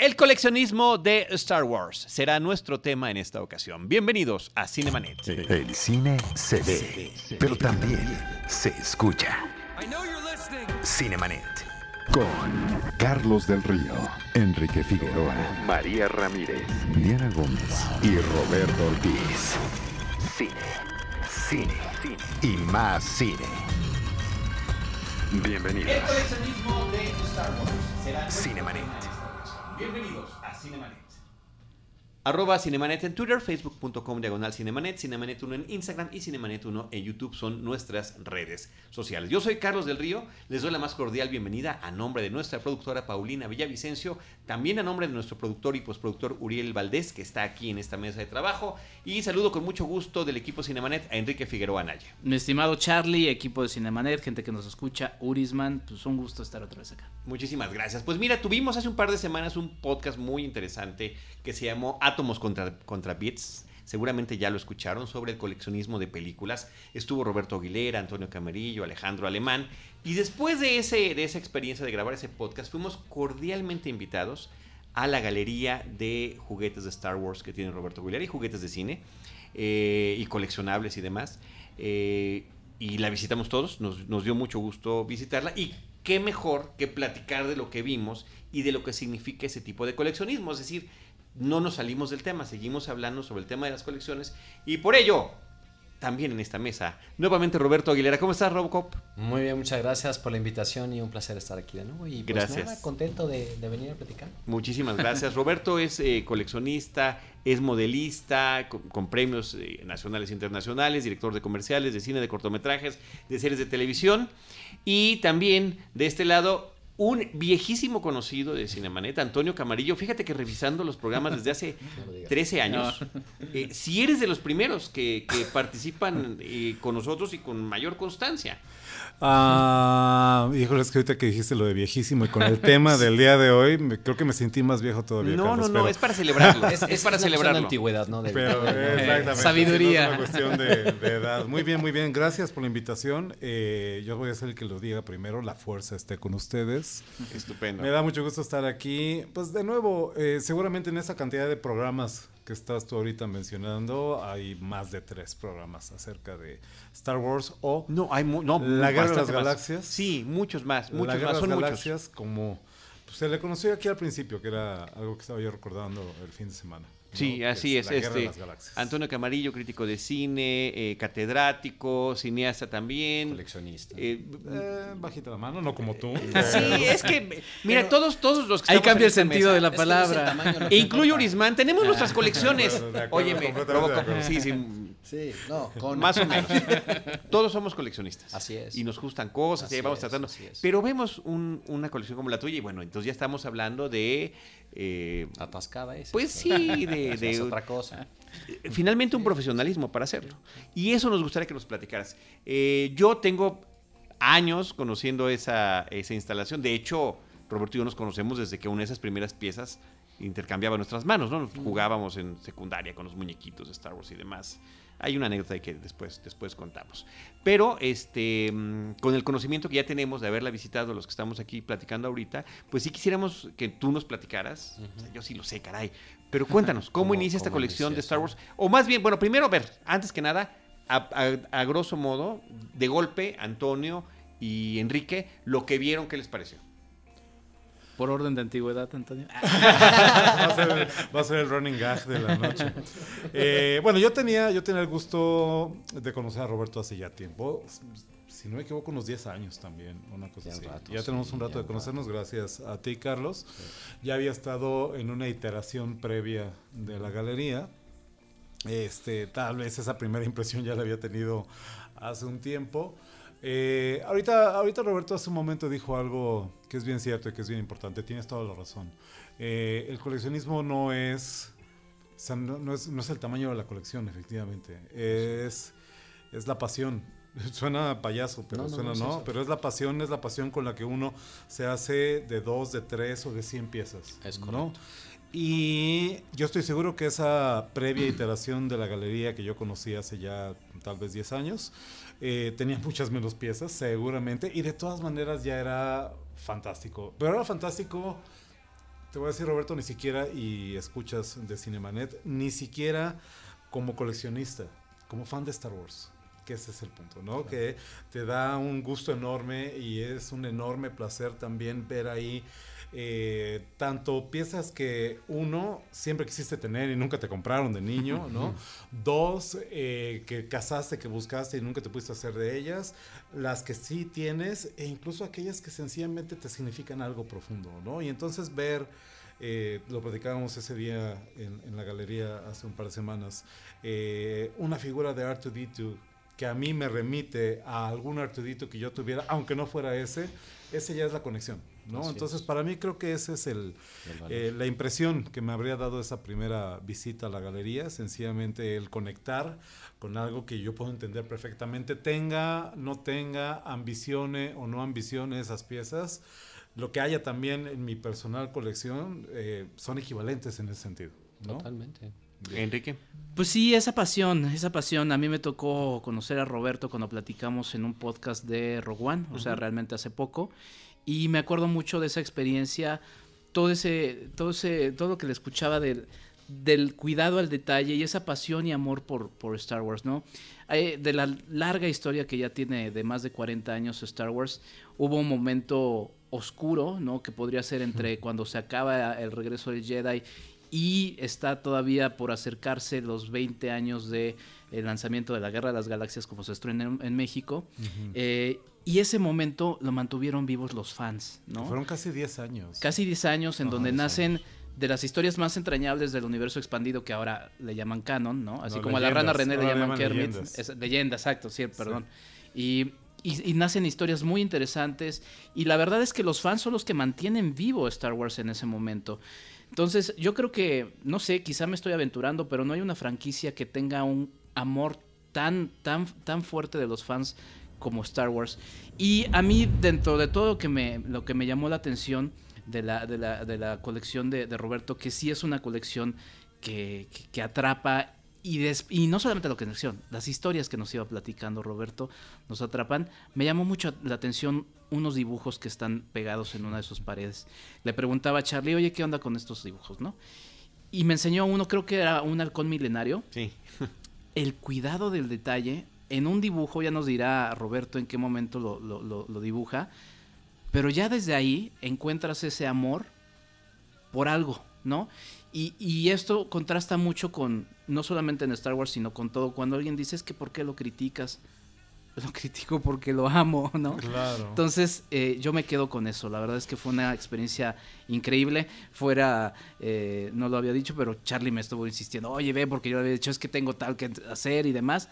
El coleccionismo de Star Wars será nuestro tema en esta ocasión. Bienvenidos a Cinemanet. El cine se ve, pero también se escucha. Cinemanet. Con Carlos del Río, Enrique Figueroa, María Ramírez, Diana Gómez y Roberto Ortiz. Cine, cine, cine y más cine. Bienvenidos. El coleccionismo de Star Wars será Cinemanet. Bienvenidos. Arroba Cinemanet en Twitter, facebook.com diagonal Cinemanet, Cinemanet 1 en Instagram y Cinemanet 1 en YouTube son nuestras redes sociales. Yo soy Carlos del Río, les doy la más cordial bienvenida a nombre de nuestra productora Paulina Villavicencio, también a nombre de nuestro productor y postproductor Uriel Valdés, que está aquí en esta mesa de trabajo, y saludo con mucho gusto del equipo Cinemanet a Enrique Figueroa Anaya. Mi estimado Charlie, equipo de Cinemanet, gente que nos escucha, Urisman, pues un gusto estar otra vez acá. Muchísimas gracias. Pues mira, tuvimos hace un par de semanas un podcast muy interesante que se llamó Átomos contra, contra Bits. Seguramente ya lo escucharon sobre el coleccionismo de películas. Estuvo Roberto Aguilera, Antonio Camarillo, Alejandro Alemán. Y después de, ese, de esa experiencia de grabar ese podcast, fuimos cordialmente invitados a la galería de juguetes de Star Wars que tiene Roberto Aguilera y juguetes de cine eh, y coleccionables y demás. Eh, y la visitamos todos, nos, nos dio mucho gusto visitarla y qué mejor que platicar de lo que vimos y de lo que significa ese tipo de coleccionismo. Es decir, no nos salimos del tema, seguimos hablando sobre el tema de las colecciones y por ello, también en esta mesa, nuevamente Roberto Aguilera. ¿Cómo estás, Robocop? Muy bien, muchas gracias por la invitación y un placer estar aquí de nuevo. Y pues Gracias. nada, contento de, de venir a platicar. Muchísimas gracias. Roberto es eh, coleccionista, es modelista, con, con premios eh, nacionales e internacionales, director de comerciales, de cine, de cortometrajes, de series de televisión. Y también de este lado, un viejísimo conocido de Cinemanet, Antonio Camarillo. Fíjate que revisando los programas desde hace No lo digas. 13 años, eh, si eres de los primeros que, que participan eh, con nosotros y con mayor constancia. Ah, híjole, es que ahorita que dijiste lo de viejísimo y con el tema del día de hoy, me- creo que me sentí más viejo todavía. No, Carlos, no, no, pero- es para celebrarlo. Es, Es, es para de celebrarlo. antigüedad, ¿no? Del- Pero exactamente. Sabiduría. Es una cuestión de, de edad. Muy bien, muy bien. Gracias por la invitación. Eh, yo voy a ser el que lo diga primero. La fuerza esté con ustedes. Estupendo. Me da mucho gusto estar aquí. Pues de nuevo, eh, seguramente en esa cantidad de programas que estás tú ahorita mencionando, hay más de tres programas acerca de Star Wars o No, hay no, La Guerra de las más. Galaxias. Sí, muchos más, La muchos Guerra más, de son muchos. Galaxias como pues, se le conoció aquí al principio, que era algo que estaba yo recordando el fin de semana. Sí, así es. La Guerra de este. Antonio Camarillo, crítico de cine, eh, catedrático, cineasta también. coleccionista. Eh, Eh, bajita la mano, no como tú. sí, es que, mira, todos, todos los que Ahí cambia el sentido mesa, de la Es que no es el palabra. E incluye importa. Urisman, tenemos nuestras colecciones. Acuerdo, Óyeme, acuerdo. sí, sí, Sí, no, con más o menos. Todos somos coleccionistas. Así es. Y nos gustan cosas, y Así vamos es, tratando. así es. Pero vemos un- una colección como la tuya y bueno, entonces ya estamos hablando de... eh, Atascada es. pues sí, de, es otra cosa. finalmente un profesionalismo para hacerlo. Y eso nos gustaría que nos platicaras. Eh, yo tengo años conociendo esa, esa instalación. De hecho, Roberto y yo nos conocemos desde que una de esas primeras piezas intercambiaba nuestras manos, ¿no? Nos jugábamos en secundaria con los muñequitos de Star Wars y demás. Hay una anécdota que después, después contamos. Pero este, mm, con el conocimiento que ya tenemos de haberla visitado, los que estamos aquí platicando ahorita, pues sí quisiéramos que tú nos platicaras. O sea, yo sí lo sé, caray. Pero cuéntanos, ¿cómo, ¿Cómo- inicia esta cómo colección de Star? Wars? O más bien, bueno, primero, a ver, antes que nada, a, a- a grosso modo, de golpe, Antonio y Enrique, lo que vieron, ¿qué les pareció? Por orden de antigüedad, Antonio. va, a ser, va a ser el running gag de la noche. Eh, bueno, yo tenía, yo tenía el gusto de conocer a Roberto hace ya tiempo. Si no me equivoco, unos 10 años también, una cosa Ya así. rato, ya tenemos sí, un rato de conocernos, gracias a ti, Carlos. Ya había estado en una iteración previa de la galería. Este, tal vez esa primera impresión ya la había tenido hace un tiempo. Eh, ahorita, ahorita Roberto hace un momento dijo algo que es bien cierto y que es bien importante. Tienes toda la razón. Eh, el coleccionismo no es, o sea, no, no es, no es el tamaño de la colección, efectivamente. Es, es la pasión. Suena payaso, pero No, no, suena no pero es la pasión, es la pasión con la que uno se hace de dos, de tres o de cien piezas. Es correcto. Y yo estoy seguro que esa previa iteración de la galería que yo conocí hace ya tal vez 10 años, eh, tenía muchas menos piezas, seguramente, y de todas maneras ya era fantástico. Pero era fantástico te voy a decir, Roberto, ni siquiera, y escuchas de Cinemanet, ni siquiera como coleccionista, como fan de Star Wars. Que ese es el punto, ¿no? Que te da un gusto enorme y es un enorme placer también ver ahí eh, tanto piezas que uno siempre quisiste tener y nunca te compraron de niño, ¿no? Dos, eh, que cazaste, que buscaste y nunca te pudiste hacer de ellas. Las que sí tienes e incluso aquellas que sencillamente te significan algo profundo, ¿no? Y entonces ver... Eh, lo platicábamos ese día en, en, la galería hace un par de semanas, eh, una figura de R2D2 que a mí me remite a algún Artudito que yo tuviera, aunque no fuera ese, ese ya es la conexión, ¿no? Así Entonces, es. para mí creo que esa es el, eh, la impresión que me habría dado esa primera visita a la galería, sencillamente el conectar con algo que yo puedo entender perfectamente, tenga, no tenga, ambicione o no ambicione esas piezas, lo que haya también en mi personal colección eh, son equivalentes en ese sentido. ¿no? Totalmente. Enrique. Pues sí, esa pasión, esa pasión. A mí me tocó conocer a Roberto cuando platicamos en un podcast de Rogue One, uh -huh. o sea, realmente hace poco. Y me acuerdo mucho de esa experiencia, todo ese, todo ese, todo lo que le escuchaba del, del cuidado al detalle y esa pasión y amor por, por Star Wars, ¿no? De la larga historia que ya tiene de más de 40 años Star Wars, hubo un momento oscuro, ¿no? Que podría ser entre cuando se acaba el regreso del Jedi y está todavía por acercarse los 20 años de el lanzamiento de la Guerra de las Galaxias como se estrena en, en México. Uh -huh. eh, y ese momento lo mantuvieron vivos los fans, ¿no? Fueron casi 10 años. Casi 10 años en donde nacen años. de las historias más entrañables del universo expandido que ahora le llaman canon, ¿no? Así no, como leyendas. a la rana René le llaman, llaman Kermit. Leyendas. Es, leyenda, exacto, sí, perdón. Sí. Y, y, y, nacen historias muy interesantes. Y la verdad es que los fans son los que mantienen vivo Star Wars en ese momento. Entonces, yo creo que, no sé, quizá me estoy aventurando, pero no hay una franquicia que tenga un amor tan, tan, tan fuerte de los fans como Star Wars. Y a mí, dentro de todo lo que me, lo que me llamó la atención de la, de la, de la colección de, de, Roberto, que sí es una colección que, que, que atrapa y, des, y, no solamente la colección, las historias que nos iba platicando Roberto nos atrapan. Me llamó mucho la atención unos dibujos que están pegados en una de sus paredes. Le preguntaba a Charlie, oye, ¿qué onda con estos dibujos, no? Y me enseñó uno, creo que era un halcón milenario. Sí. El cuidado del detalle. En un dibujo, ya nos dirá Roberto en qué momento lo, lo, lo, lo dibuja. Pero ya desde ahí encuentras ese amor por algo, ¿no? Y, y, esto contrasta mucho con, no solamente en Star Wars, sino con todo. Cuando alguien dice, es que ¿por qué lo criticas? Lo critico porque lo amo, ¿no? Claro. Entonces, eh, yo me quedo con eso. La verdad es que fue una experiencia increíble. Fuera, eh, no lo había dicho, pero Charlie me estuvo insistiendo, oye, ve, porque yo le había dicho, es que tengo tal que hacer y demás.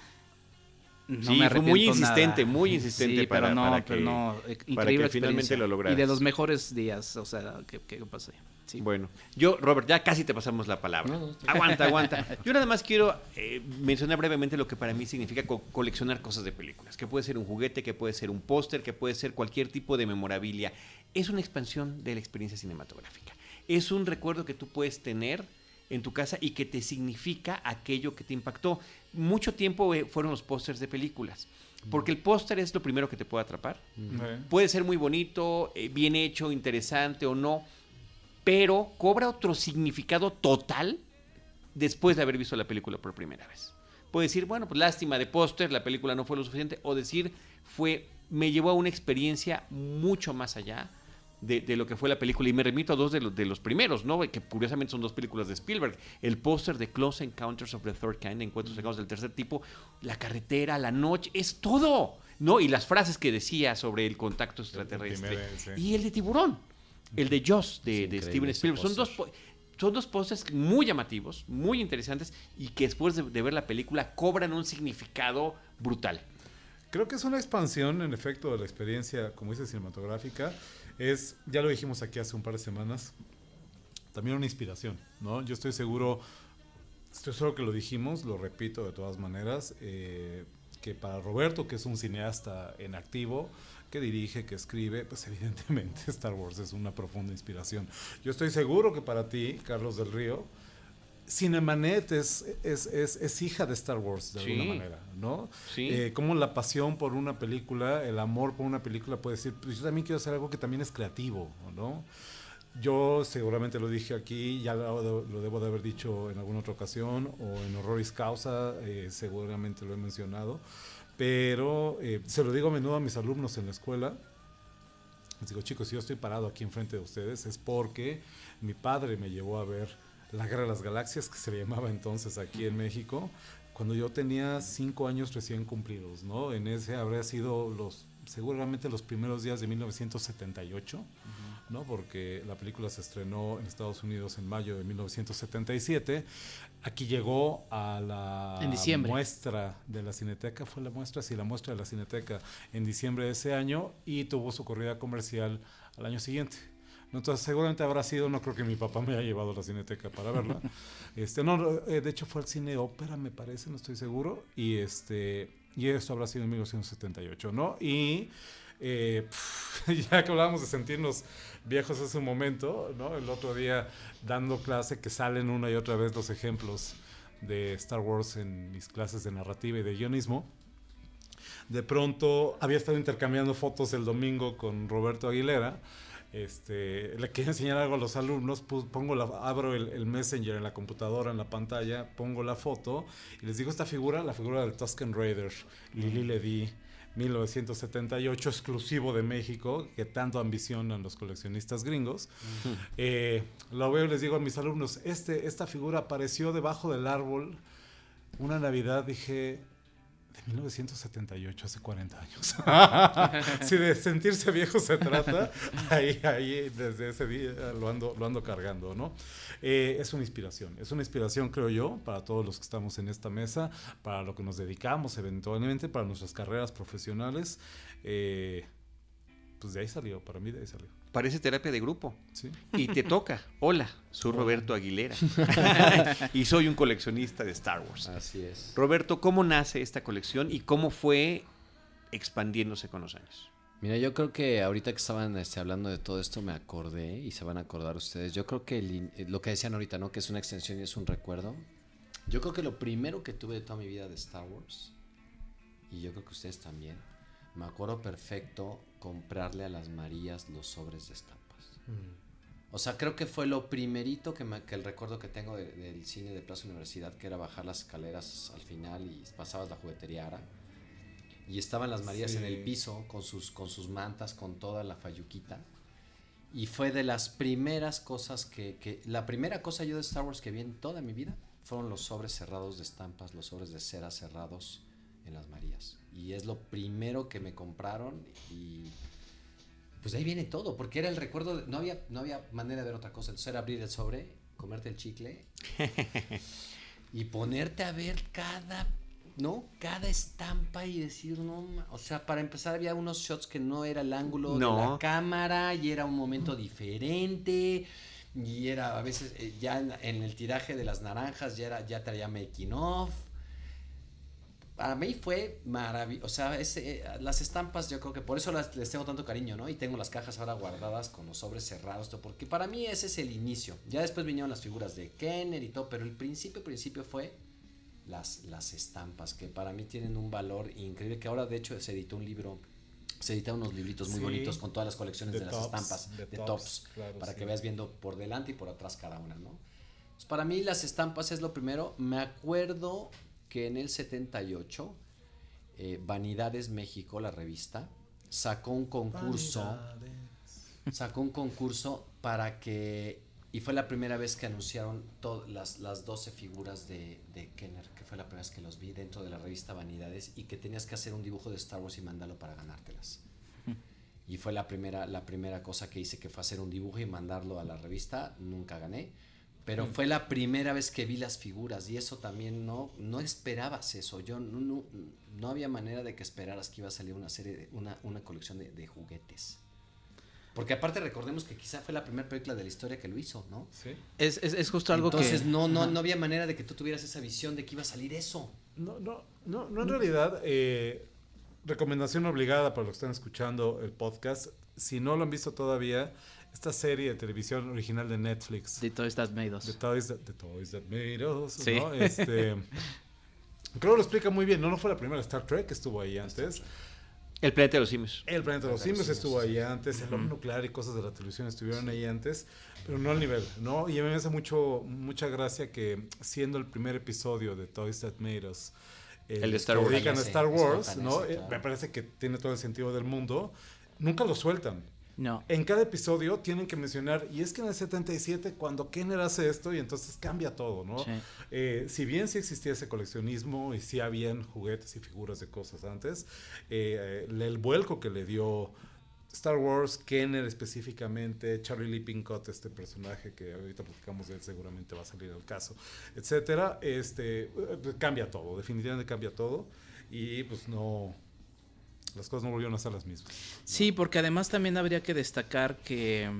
No sí, fue muy insistente, nada. muy insistente sí, para, pero no, para pero que, no, increíble para que finalmente lo lograras. Y de los mejores días, o sea, ¿qué, qué pasó? Sí. Bueno, yo, Robert, ya casi te pasamos la palabra. No, no, aguanta, aguanta. Yo nada más quiero eh, mencionar brevemente lo que para mí significa co coleccionar cosas de películas, que puede ser un juguete, que puede ser un póster, que puede ser cualquier tipo de memorabilia. Es una expansión de la experiencia cinematográfica. Es un recuerdo que tú puedes tener en tu casa y que te significa aquello que te impactó. Mucho tiempo eh, fueron los pósters de películas. Porque el póster es lo primero que te puede atrapar. -huh. Puede ser muy bonito, eh, bien hecho, interesante o no, pero cobra otro significado total después de haber visto la película por primera vez. Puede decir, bueno, pues lástima de póster, la película no fue lo suficiente, o decir, fue, me llevó a una experiencia mucho más allá de, de, lo que fue la película. Y me remito a dos de los, de los primeros, ¿no? Que curiosamente son dos películas de Spielberg. El póster de Close Encounters of the Third Kind, Encuentros cercanos del tercer tipo, la carretera, la noche, es todo, ¿no? Y las frases que decía sobre el contacto extraterrestre. El sí. Y el de tiburón, el de Joss, de, de Steven Spielberg. Son dos son dos pósters muy llamativos, muy interesantes y que después de, de, ver la película cobran un significado brutal. Creo que es una expansión, en efecto, de la experiencia, como dice, cinematográfica. Es, ya lo dijimos aquí hace un par de semanas, también una inspiración, ¿no? Yo estoy seguro, estoy seguro que lo dijimos, lo repito de todas maneras, eh, que para Roberto, que es un cineasta en activo, que dirige, que escribe, pues evidentemente Star Wars es una profunda inspiración. Yo estoy seguro que para ti, Carlos del Río, Cinemanet es, es, es, es, hija de Star Wars de sí. alguna manera, ¿no? Sí. Eh, como la pasión por una película, el amor por una película puede decir, pues yo también quiero hacer algo que también es creativo, ¿no? yo seguramente lo dije aquí, ya lo, debo de haber dicho en alguna otra ocasión, o en Horroris Causa, eh, seguramente lo he mencionado, pero eh, se lo digo a menudo a mis alumnos en la escuela. Les digo, chicos, si yo estoy parado aquí enfrente de ustedes es porque mi padre me llevó a ver La Guerra de las Galaxias, que se le llamaba entonces aquí en México, cuando yo tenía cinco años recién cumplidos, ¿no? En ese habría sido los, seguramente los primeros días de 1978. ¿no? porque la película se estrenó en Estados Unidos en mayo de 1977. Aquí llegó a la muestra de la Cineteca, fue la muestra, sí, la muestra de la Cineteca en diciembre de ese año y tuvo su corrida comercial al año siguiente. Entonces, seguramente habrá sido, no creo que mi papá me haya llevado a la cineteca para verla. este, no, eh, de hecho fue al cine ópera, me parece, no estoy seguro. Y este, y esto habrá sido en 1978, ¿no? Y eh, ya que hablábamos de sentirnos viejos hace un momento, ¿no? El otro día dando clase que salen una y otra vez los ejemplos de Star Wars en mis clases de narrativa y de guionismo. De pronto había estado intercambiando fotos el domingo con Roberto Aguilera. Este, le quería enseñar algo a los alumnos, pongo la, abro el, el, Messenger en la computadora, en la pantalla, pongo la foto y les digo esta figura, la figura del Tusken Raider, Lili Ledy 1978, exclusivo de México, que tanto ambicionan los coleccionistas gringos. Eh, lo veo y les digo a mis alumnos, este, esta figura apareció debajo del árbol una Navidad, dije, de 1978, hace 40 años. si de sentirse viejo se trata, ahí, ahí desde ese día lo ando, lo ando cargando, ¿no? Eh, es una inspiración, es una inspiración, creo yo, para todos los que estamos en esta mesa, para lo que nos dedicamos eventualmente, para nuestras carreras profesionales. Eh, pues de ahí salió, para mí de ahí salió. Parece terapia de grupo. Sí. Y te toca. Hola, soy Roberto Aguilera. y soy un coleccionista de Star Wars. Así es. Roberto, ¿cómo nace esta colección y cómo fue expandiéndose con los años? Mira, yo creo que ahorita que estaban este, hablando de todo esto me acordé y se van a acordar ustedes. Yo creo que eh, lo que decían ahorita, ¿no? Que es una extensión y es un recuerdo. Yo creo que lo primero que tuve de toda mi vida de Star Wars, y yo creo que ustedes también, me acuerdo perfecto comprarle a las Marías los sobres de estampas. Mm. O sea, creo que fue lo primerito que, que el recuerdo que tengo del cine de Plaza Universidad, que era bajar las escaleras al final y pasabas la juguetería Ara y estaban las Marías en el piso con sus, con sus mantas, con toda la fayuquita. Y fue de las primeras cosas que, que, La primera cosa yo de Star Wars que vi en toda mi vida fueron los sobres cerrados de estampas, los sobres de cera cerrados en las Marías. Y es lo primero que me compraron y pues ahí viene todo, porque era el recuerdo, no, había, no había manera de ver otra cosa, entonces era abrir el sobre, comerte el chicle y ponerte a ver cada ¿no? Cada estampa y decir, no, o sea, para empezar había unos shots que no era el ángulo de la cámara y era un momento diferente y era a veces eh, ya en, el tiraje de las naranjas ya era ya traía making off. Para mí fue maravilloso, o sea, ese, eh, las estampas yo creo que por eso las, les tengo tanto cariño, ¿no? Y tengo las cajas ahora guardadas con los sobres cerrados, porque para mí ese es el inicio. Ya después vinieron las figuras de Kenner y todo, pero el principio, principio fue las, las estampas, que para mí tienen un valor increíble, que ahora de hecho se editó un libro, se editaron unos libritos muy bonitos con todas las colecciones de, las estampas, de, tops, para que veas viendo por delante y por atrás cada una, ¿no? Pues para mí las estampas es lo primero, me acuerdo que en el 78, eh, Vanidades México, la revista, sacó un concurso, sacó un concurso para que y fue la primera vez que anunciaron las, las 12 figuras de, de, Kenner, que fue la primera vez que los vi dentro de la revista Vanidades y que tenías que hacer un dibujo de Star Wars y mandarlo para ganártelas. Y fue la primera, la primera cosa que hice, que fue hacer un dibujo y mandarlo a la revista. Nunca gané. Pero fue la primera vez que vi las figuras y eso también no, no esperabas eso. Yo no, no, no había manera de que esperaras que iba a salir una serie, una, una colección de, de juguetes. Porque aparte recordemos que quizá fue la primera película de la historia que lo hizo, ¿no? Sí. Es, es, es justo algo que... Entonces no, no, no había manera de que tú tuvieras esa visión de que iba a salir eso. No, no, no, no en realidad, eh, recomendación obligada para los que están escuchando el podcast, si no lo han visto todavía, esta serie de televisión original de Netflix. The Toys That Made Us. The Toys That, toys that Made Us, sí. ¿no? Este, creo que lo explica muy bien, no, no fue la primera Star Trek que estuvo ahí antes. El planeta de los simios. El planeta de los simios estuvo ahí antes, el hombre nuclear y cosas de la televisión estuvieron ahí antes, pero no al nivel, ¿no? Y a mí me hace mucho, mucha gracia que siendo el primer episodio de Toys That Made Us, el, de Star Wars, Star Wars ¿no? Eh, me parece que tiene todo el sentido del mundo, nunca lo sueltan. No. En cada episodio tienen que mencionar, y es que en el 77, cuando Kenner hace esto, y entonces cambia todo, ¿no? Eh, si bien sí existía ese coleccionismo y sí habían juguetes y figuras de cosas antes, eh, el vuelco que le dio Star Wars, Kenner específicamente, Charlie Lee Pincott, este personaje que ahorita platicamos de él, seguramente va a salir al caso, etcétera, este, eh, cambia todo, definitivamente cambia todo, y pues no las cosas no volvieron a ser las mismas. Sí, porque además también habría que destacar que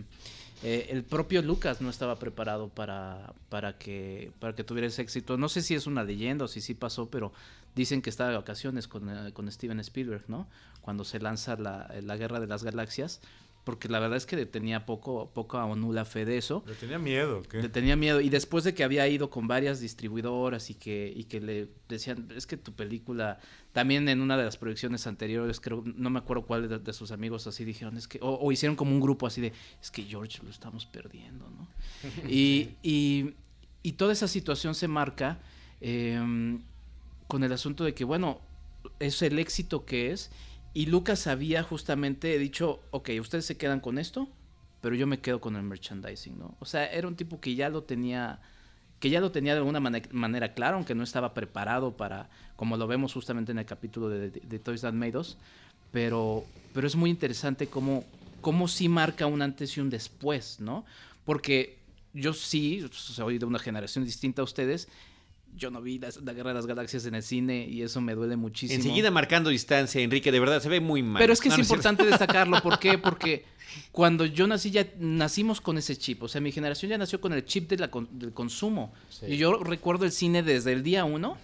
eh, el propio Lucas no estaba preparado para, para, que, para que tuviera ese éxito. No sé si es una leyenda o si sí pasó, pero dicen que estaba de vacaciones con, eh, con Steven Spielberg, ¿no? Cuando se lanza la, la Guerra de las Galaxias porque la verdad es que tenía poco, poca o nula fe de eso. Le tenía miedo. ¿qué? Le tenía miedo. Y después de que había ido con varias distribuidoras y que, y que le decían, es que tu película, también en una de las proyecciones anteriores, creo, no me acuerdo cuál de, sus amigos así dijeron, es que, o, hicieron como un grupo así de, es que George lo estamos perdiendo, ¿no? y, y, y, toda esa situación se marca em, con el asunto de que, bueno, es el éxito que es y Lucas había justamente dicho, ok, ustedes se quedan con esto, pero yo me quedo con el merchandising, ¿no? O sea, era un tipo que ya lo tenía, que ya lo tenía de alguna manera claro, aunque no estaba preparado para, como lo vemos justamente en el capítulo de, Toys That Made Us, pero, pero es muy interesante cómo, cómo sí marca un antes y un después, ¿no? Porque yo sí, soy de una generación distinta a ustedes, yo no vi la, Guerra de las Galaxias en el cine y eso me duele muchísimo. Enseguida marcando distancia, Enrique, de verdad se ve muy mal. Pero es que es importante destacarlo, ¿por qué? Porque cuando yo nací ya nacimos con ese chip, o sea, mi generación ya nació con el chip de la, del consumo. Y yo recuerdo el cine desde el día uno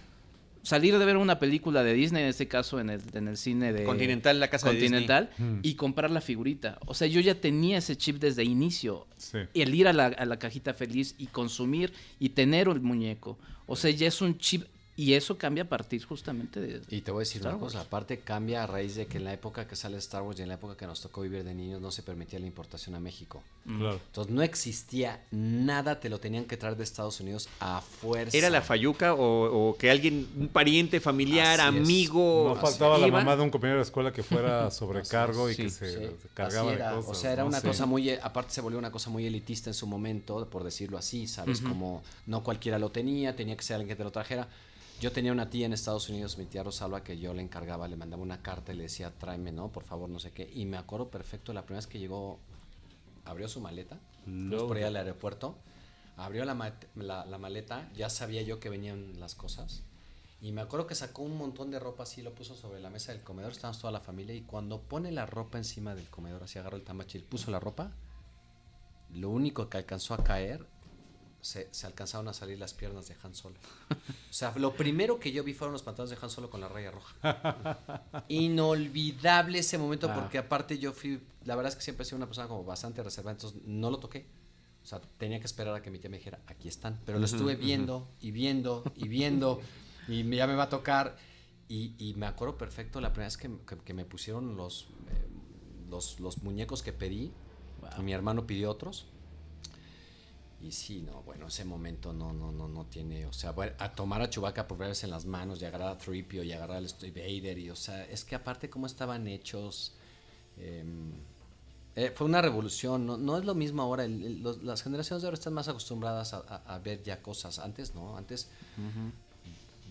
salir de ver una película de Disney, en este caso en el, en el cine de Continental, la casa Continental, de Disney. y comprar la figurita. O sea, yo ya tenía ese chip desde inicio. El ir a la, a la cajita feliz y consumir y tener el muñeco. O sea, ya es un chip y eso cambia a partir justamente de. Y te voy a decir una cosa, aparte cambia a raíz de que en la época que sale Star Wars y en la época que nos tocó vivir de niños no se permitía la importación a México. Mm. Claro. Entonces no existía nada, te lo tenían que traer de Estados Unidos a fuerza. ¿Era la fayuca o, que alguien, un pariente, familiar, amigo? No faltaba la mamá de un compañero de escuela que fuera sobrecargo y que se, cargaba de cosas. O sea, era una cosa muy, aparte se volvió una cosa muy elitista en su momento, por decirlo así, ¿sabes? Como no cualquiera lo tenía, tenía que ser alguien que te lo trajera. Yo tenía una tía en Estados Unidos, mi tía Rosalba, que yo le encargaba, le mandaba una carta y le decía, tráeme, ¿no? Por favor, no sé qué. Y me acuerdo perfecto, la primera vez que llegó, abrió su maleta, no. por ahí al aeropuerto, abrió la, la, maleta, ya sabía yo que venían las cosas. Y me acuerdo que sacó un montón de ropa así, lo puso sobre la mesa del comedor, estábamos toda la familia, y cuando pone la ropa encima del comedor, así agarró el tamachil, puso la ropa, lo único que alcanzó a caer se, alcanzaron a salir las piernas de Han Solo. O sea, lo primero que yo vi fueron los pantalones de Han Solo con la raya roja. Inolvidable ese momento ah. porque aparte yo fui, la verdad es que siempre he sido una persona como bastante reservada, entonces no lo toqué. O sea, tenía que esperar a que mi tía me dijera, aquí están. Pero lo estuve viendo y viendo y viendo y ya me va a tocar. Y, me acuerdo perfecto la primera vez que, me pusieron los, eh, los, los, muñecos que pedí. Mi hermano pidió otros y sí, no, bueno, ese momento no, no, no, no tiene, o sea, a tomar a Chewbacca por verse en las manos y agarrar a Tripio y agarrar al Vader y, o sea, es que aparte cómo estaban hechos, em, eh, fue una revolución, no, no, es lo mismo ahora, las generaciones de ahora están más acostumbradas a, ver ya cosas, antes, ¿no? Antes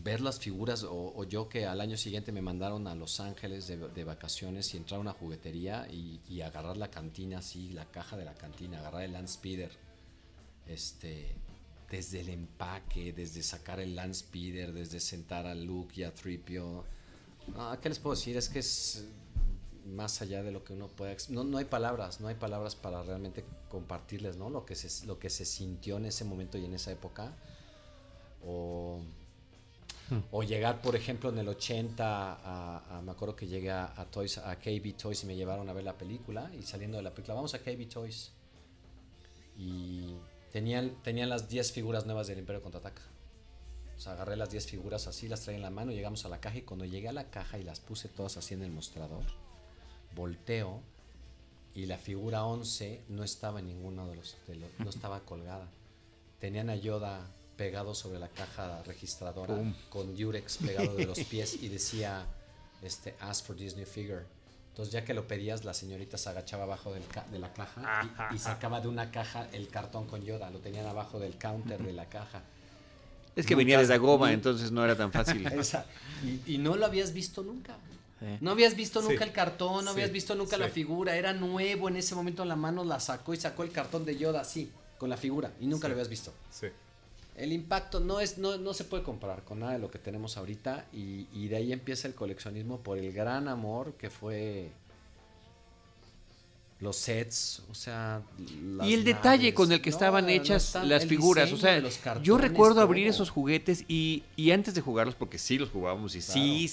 ver las figuras, o, yo que al año siguiente me mandaron a Los Ángeles de, vacaciones y entrar a una juguetería y, y, agarrar la cantina así, la caja de la cantina, agarrar el Land Speeder este, desde el empaque, desde sacar el land speeder, desde sentar a Luke y a Tripio. ¿Qué les puedo decir? Es que es más allá de lo que uno puede... No, no hay palabras, no hay palabras para realmente compartirles, ¿no? Lo que, se, lo que se sintió en ese momento y en esa época. O, llegar, por ejemplo, en el 80, a, me acuerdo que llegué a, a, Toys, a KB Toys y me llevaron a ver la película y saliendo de la película, vamos a KB Toys. Y Tenían, tenían las 10 figuras nuevas del Imperio Contraataca. O sea, agarré las 10 figuras así, las traía en la mano, llegamos a la caja y cuando llegué a la caja y las puse todas así en el mostrador, volteo y la figura 11 no estaba en ninguno de los, no estaba colgada. Tenían a Yoda pegado sobre la caja registradora con Durex pegado de los pies y decía este ask for Disney figure. Entonces ya que lo pedías, la señorita se agachaba abajo de la caja y, sacaba de una caja el cartón con Yoda. Lo tenían abajo del counter de la caja. Es que venía desde Goma, entonces no era tan fácil. y, no lo habías visto nunca. No habías visto nunca el cartón, no habías visto nunca la figura. Era nuevo en ese momento en la mano, la sacó y sacó el cartón de Yoda así, con la figura. Y nunca lo habías visto. Sí. El impacto no es, no, no se puede comparar con nada de lo que tenemos ahorita. Y, y de ahí empieza el coleccionismo por el gran amor que fue los sets, o sea... y el detalle con el que estaban hechas las figuras, o sea, yo recuerdo abrir esos juguetes y, y, antes de jugarlos, porque sí los jugábamos y sí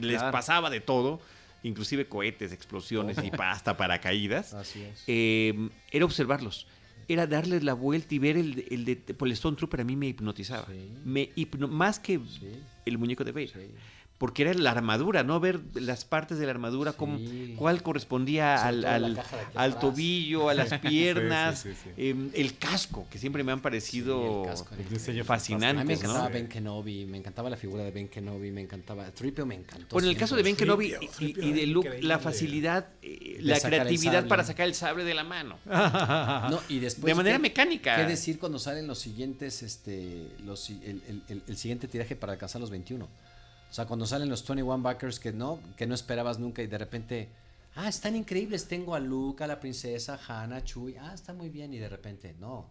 les pasaba de todo, inclusive cohetes, explosiones y hasta paracaídas, Así es. Em, era observarlos. Era darles la vuelta y ver el, el de el Stone Trooper a mí me hipnotizaba. Me más que el muñeco de Vader porque era la armadura, ¿no? Ver las partes de la armadura, cuál correspondía al, al, tobillo, a las piernas, em, el casco, que siempre me han parecido fascinantes. A mí me encantaba Ben Kenobi, me encantaba la figura de Ben Kenobi, me encantaba, Tripio me encantó. Bueno, en el caso de Ben Kenobi y, de Luke, la facilidad, eh, la creatividad para sacar el sable de la mano. no, y después, de manera mecánica. ¿Qué decir cuando salen los siguientes, este, los, el, el, el siguiente tiraje para alcanzar los 21? O sea, cuando salen los 21 Backers que no, que no esperabas nunca y de repente, ah, están increíbles, tengo a Luke, a la princesa, Hannah, Chuy, ah, está muy bien y de repente, no.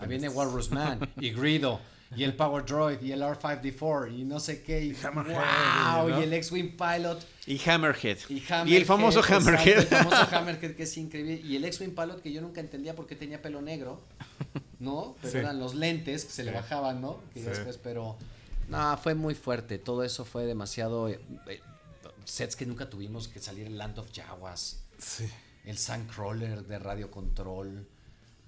Ahí viene Walrus Man y Grido y el Power Droid y el R5D4 y no sé qué y, wow, y el X-Wing Pilot y Hammerhead. y, el famoso Hammerhead. el famoso Hammerhead que es increíble y el X-Wing Pilot que yo nunca entendía por qué tenía pelo negro, ¿no? Pero eran los lentes que se le bajaban, ¿no? Que después, pero no, fue muy fuerte. Todo eso fue demasiado. Eh, eh, sets que nunca tuvimos, que salir el Land of Jaguars. Sí. El Sandcrawler de Radio Control.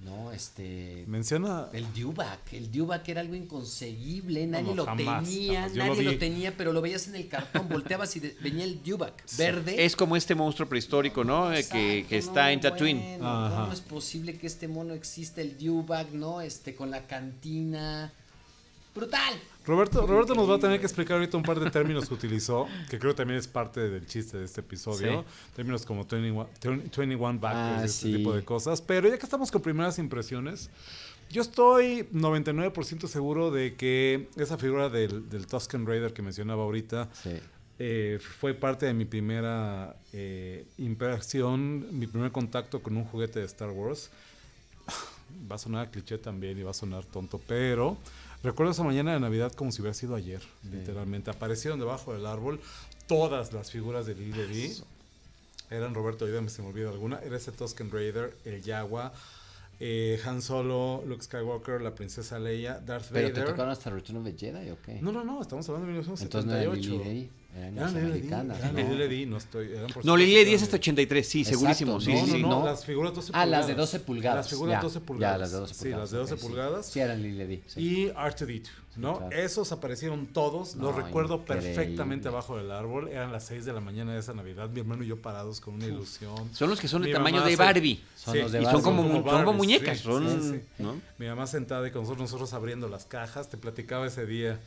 ¿no? Este. Menciona. El Dewback. El Dewback era algo inconseguible. Nadie lo tenía. nadie lo, tenía, pero lo veías en el cartón. Volteabas y venía el Dewback verde. Es como este monstruo prehistórico, ¿no? que, que, está en Tatooine. ¿Cómo es posible que este mono exista? El Dewback, ¿no? Este, con la cantina. Brutal. Roberto, Roberto nos va a tener que explicar ahorita un par de términos que utilizó, que creo también es parte del chiste de este episodio. Términos como 21, 21 backers, ah, este tipo de cosas. Pero ya que estamos con primeras impresiones, yo estoy 99% seguro de que esa figura del, del Tusken Raider que mencionaba ahorita eh, fue parte de mi primera eh, impresión, mi primer contacto con un juguete de Star Wars. Va a sonar cliché también y va a sonar tonto, pero Recuerdo esa mañana de Navidad como si hubiera sido ayer, literalmente. Aparecieron debajo del árbol todas las figuras de Lily. Eran Roberto, ayúdame si me olvido alguna. Era ese Tusken Raider, el Yagua, eh, Han Solo, Luke Skywalker, la princesa Leia, Darth Vader. ¿Pero te tocaron hasta Return of the Jedi o qué? No, no, no, estamos hablando de 1978. Entonces no eran americanas. Eran ¿no? Lily no estoy. Eran por no, Lily Ledy es hasta 83, sí, segurísimo. Sí, no, sí, no, no, las figuras 12 pulgadas. Ah, las de 12 pulgadas. Las figuras ya, 12 pulgadas. Ya, las de 12 pulgadas. Sí, las de 12 pulgadas. Sí, eran Lily Ledy. Y R2D2, ¿no? Claro. Esos aparecieron todos, los recuerdo increíble. perfectamente abajo del árbol. Eran las 6 de la mañana de esa Navidad, mi hermano y yo parados con una ilusión. Son los que son del tamaño de Barbie. Son los de Barbie. Y son como, son como muñecas. Son, Mi mamá sentada y con nosotros, nosotros abriendo las cajas, te platicaba ese día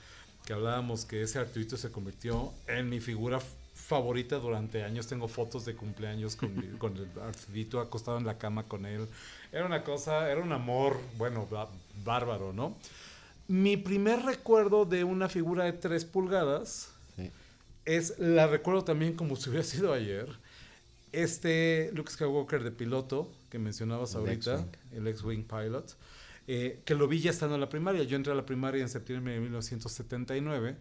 que hablábamos que ese Arturito se convirtió en mi figura favorita durante años. Tengo fotos de cumpleaños con, con el Arturito acostado en la cama con él. Era una cosa, era un amor, bueno, bárbaro, ¿no? Mi primer recuerdo de una figura de 3 pulgadas es, la recuerdo también como si hubiera sido ayer. Este Luke Skywalker de piloto que mencionabas ahorita, el X-Wing Pilot, eh, que lo vi ya estando en la primaria. Yo entré a la primaria en septiembre de 1979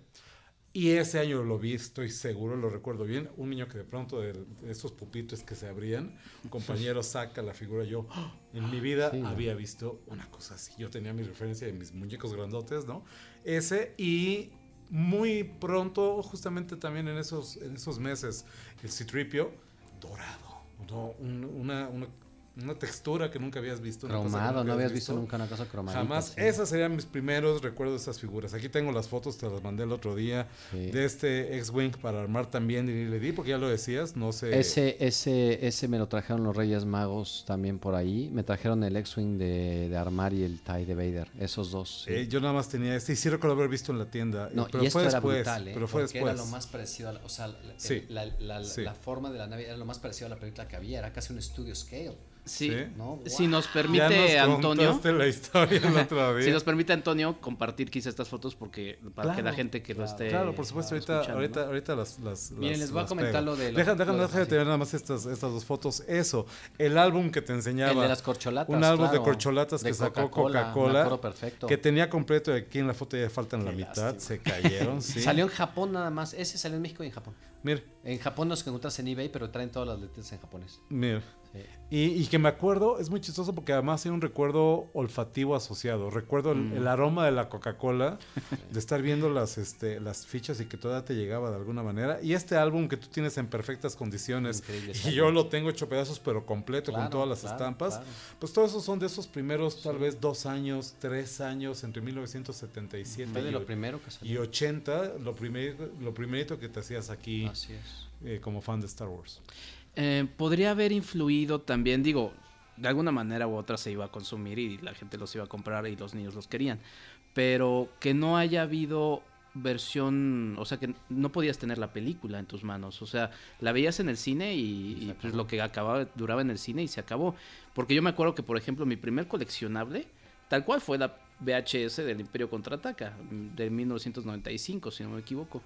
y ese año lo vi, estoy seguro, lo recuerdo bien. Un niño que de pronto de, esos pupitres que se abrían, un compañero saca la figura. Yo en mi vida había visto una cosa así. Yo tenía mi referencia de mis muñecos grandotes, ¿no? Ese y muy pronto, justamente también en esos, en esos meses, el citripio dorado. una, una una textura que nunca habías visto. Cromado, no habías visto. nunca una cosa cromada. Jamás. Esos serían mis primeros recuerdos de esas figuras. Aquí tengo las fotos, te las mandé el otro día, de este X-Wing para armar también y le di, porque ya lo decías, no sé. Ese, ese, ese me lo trajeron los Reyes Magos también por ahí. Me trajeron el X-Wing de, de, armar y el TIE de Vader, esos dos. Eh, yo nada más tenía este y sí recuerdo haber visto en la tienda. No, pero y esto fue era después, brutal, ¿eh? Pero fue porque después. era lo más parecido a la, o sea, la, la, la, forma de la nave era lo más parecido a la película que había, era casi un estudio scale. Sí, si nos permite Antonio. La historia el otro día. si nos permite Antonio compartir quizá estas fotos porque para que la gente que claro, lo esté. Claro, por supuesto, ahorita, ahorita, ahorita las, las. Miren, les voy a comentar lo de. Déjame de tener nada más estas, estas dos fotos. Eso, el álbum que te enseñaba. El de las corcholatas. Un álbum de corcholatas que sacó Coca-Cola. perfecto. Que tenía completo y aquí en la foto ya faltan la mitad. Se cayeron, sí. Salió en Japón nada más. Ese salió en México y en Japón. Mira. En Japón los encuentras en eBay, pero traen todas las letras en japonés. Mira. Y, que me acuerdo, es muy chistoso porque además hay un recuerdo olfativo asociado. Recuerdo el, mm. aroma de la Coca-Cola, de estar viendo las, este, las fichas y que todavía te llegaba de alguna manera. Y este álbum que tú tienes en perfectas condiciones, y yo lo tengo hecho pedazos, pero completo, con todas las estampas. Pues todos esos son de esos primeros, tal vez dos años, tres años, entre 1977 y, lo primero y 80, lo, primer, lo primerito que te hacías aquí eh, como fan de Star Wars. Eh, podría haber influido también, digo, de alguna manera u otra se iba a consumir y la gente los iba a comprar y los niños los querían, pero que no haya habido versión, o sea que no podías tener la película en tus manos, o sea, la veías en el cine y, pues lo que acababa duraba en el cine y se acabó, porque yo me acuerdo que por ejemplo mi primer coleccionable tal cual fue la VHS del Imperio contraataca de 1995, si no me equivoco.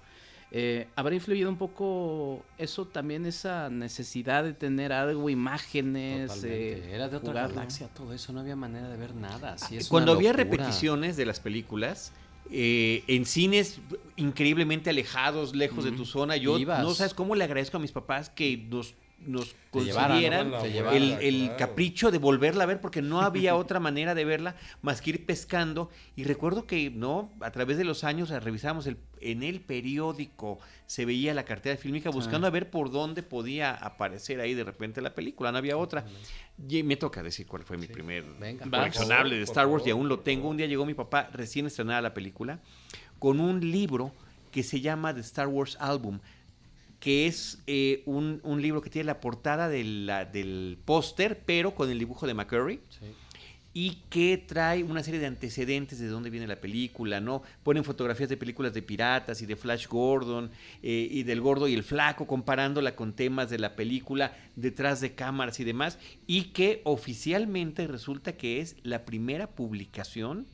Eh, ¿Habrá influido un poco eso también, esa necesidad de tener algo, imágenes? Eh, Era de otra galaxia todo eso, no había manera de ver nada. Cuando había repeticiones de las películas, eh, en cines increíblemente alejados, lejos de tu zona, yo no sabes cómo le agradezco a mis papás que nos nos consiguieran el, capricho de volverla a ver porque no había otra manera de verla más que ir pescando. Y recuerdo que no a través de los años revisamos el, en el periódico se veía la cartera fílmica buscando a ver por dónde podía aparecer ahí de repente la película no había otra. Y me toca decir cuál fue mi primer coleccionable de Star Wars y aún lo tengo. Un día llegó mi papá recién estrenada la película con un libro que se llama The Star Wars Album que es eh, un, libro que tiene la portada del póster, pero con el dibujo de McCurry. Y que trae una serie de antecedentes de dónde viene la película, ¿no? Ponen fotografías de películas de piratas y de Flash Gordon eh, y del gordo y el flaco, comparándola con temas de la película detrás de cámaras y demás. Y que oficialmente resulta que es la primera publicación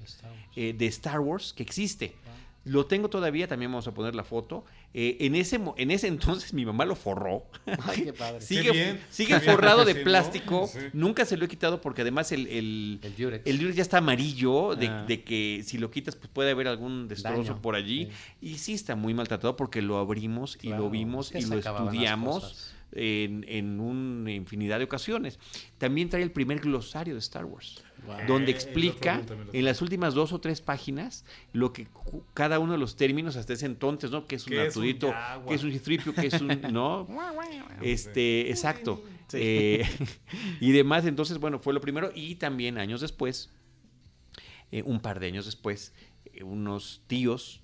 de Star Wars, eh, que existe. Lo tengo todavía, también vamos a poner la foto. Eh, en, ese, en ese entonces mi mamá lo forró. Ay, qué padre. sigue, sigue forrado de plástico. Nunca se lo he quitado porque además el, el, el, ya está amarillo, ah. de, que si lo quitas pues puede haber algún destrozo por allí. Y sí está muy maltratado porque lo abrimos y lo vimos y lo estudiamos en, en una infinidad de ocasiones. También trae el primer glosario de Star Wars donde explica en las últimas dos o tres páginas lo que cada uno de los términos hasta ese entonces, ¿no? Que es un Arturito, que es un Citripio, que es un, ¿no? este, exacto. Eh, y demás, entonces, bueno, fue lo primero. Y también años después, eh, un par de años después, eh, unos tíos,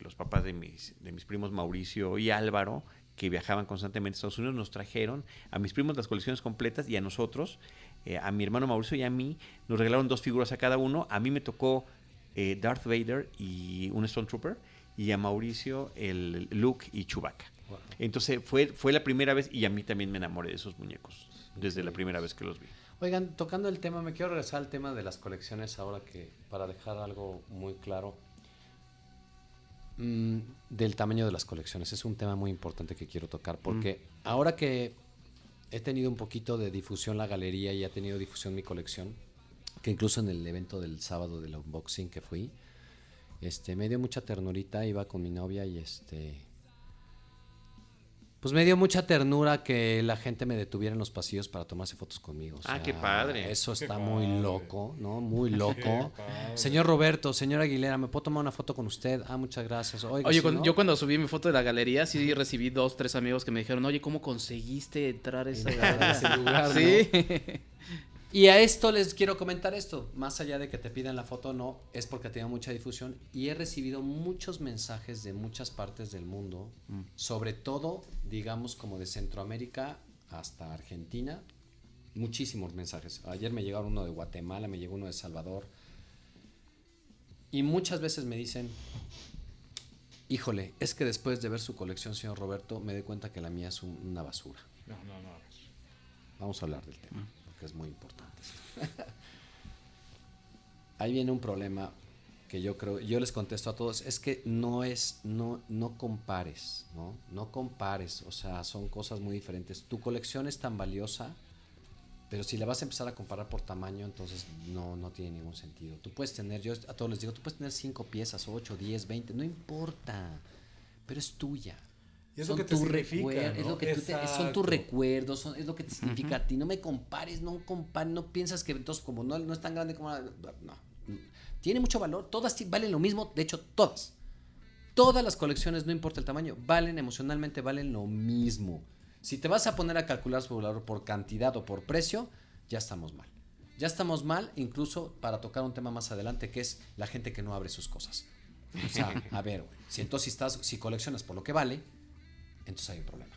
los papás de mis, de mis primos Mauricio y Álvaro, que viajaban constantemente a Estados Unidos, nos trajeron a mis primos las colecciones completas y a nosotros eh, a mi hermano Mauricio y a mí, nos regalaron dos figuras a cada uno. A mí me tocó eh, Darth Vader y un Stormtrooper, y a Mauricio el Luke y Chewbacca. Entonces fue, fue la primera vez y a mí también me enamoré de esos muñecos desde la primera vez que los vi. Oigan, tocando el tema, me quiero regresar al tema de las colecciones ahora que, para dejar algo muy claro, mm, del tamaño de las colecciones. Es un tema muy importante que quiero tocar porque mm. ahora que he tenido un poquito de difusión la galería y ha tenido difusión mi colección, que incluso en el evento del sábado del unboxing que fui, este, me dio mucha ternurita, iba con mi novia y este... Pues me dio mucha ternura que la gente me detuviera en los pasillos para tomarse fotos conmigo. ah, qué padre. Eso está muy loco, ¿no? Muy loco. Señor Roberto, señor Aguilera, ¿me puedo tomar una foto con usted? Ah, muchas gracias. oye, yo cuando subí mi foto de la galería, sí recibí dos, tres amigos que me dijeron, oye, ¿cómo conseguiste entrar a ese lugar? Sí. Y a esto les quiero comentar esto, más allá de que te pidan la foto no, es porque tenía mucha difusión y he recibido muchos mensajes de muchas partes del mundo, mm. sobre todo, digamos, como de Centroamérica hasta Argentina, muchísimos mensajes. Ayer me llegaron uno de Guatemala, me llegó uno de Salvador, y muchas veces me dicen, híjole, es que después de ver su colección, señor Roberto, me doy cuenta que la mía es una basura. No, no, no. Vamos a hablar del tema. Mm que es muy importante. Ahí viene un problema que yo creo, yo les contesto a todos, es que no es, no, no compares, ¿no? No compares, o sea, son cosas muy diferentes. Tu colección es tan valiosa, pero si la vas a empezar a comparar por tamaño, entonces no, no tiene ningún sentido. Tú puedes tener, yo a todos les digo, tú puedes tener 5 piezas, 8, 10, 20, no importa, pero es tuya. Y es lo que te significa, es lo que son tus recuerdos, son, es lo que te significa a ti. No me compares, no compares, no piensas que entonces como no, no es tan grande como... No, tiene mucho valor, todas valen lo mismo, de hecho todas. Todas las colecciones, no importa el tamaño, valen emocionalmente, valen lo mismo. Si te vas a poner a calcular su valor por cantidad o por precio, ya estamos mal. Ya estamos mal incluso para tocar un tema más adelante que es la gente que no abre sus cosas. O sea, a ver, si entonces estás, si coleccionas por lo que vale, entonces hay un problema.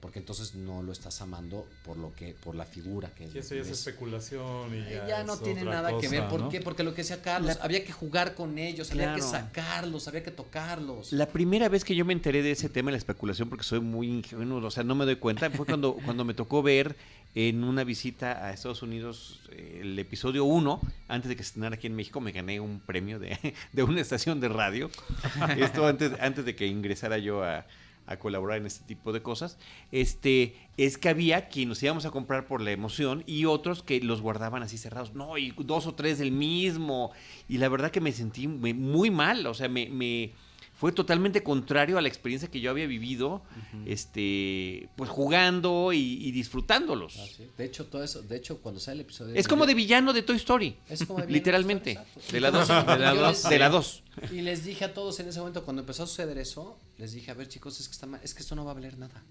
Porque entonces no lo estás amando por lo que, por la figura que eso ya es especulación y ya, ya no tiene nada que ver. ¿Por qué? Porque lo que decía Carlos, había que jugar con ellos, había que sacarlos, había que tocarlos. La primera vez que yo me enteré de ese tema de la especulación, porque soy muy ingenuo, o sea, no me doy cuenta, fue cuando, cuando me tocó ver en una visita a Estados Unidos eh, el episodio 1, antes de que se estrenara aquí en México, me gané un premio de, de una estación de radio. Esto antes, antes de que ingresara yo a a colaborar en este tipo de cosas, este, es que había quien nos íbamos a comprar por la emoción y otros que los guardaban así cerrados. No, y dos o tres del mismo. Y la verdad que me sentí muy mal, o sea, me, me fue totalmente contrario a la experiencia que yo había vivido, este, pues jugando y, disfrutándolos. Ah, de hecho, todo eso, de hecho, cuando sale el episodio. Es como de villano de Toy Story. Es como de Literalmente. De la 2. De la 2. Y les dije a todos en ese momento, cuando empezó a suceder eso, les dije, a ver chicos, es que, está es que esto no va a valer nada.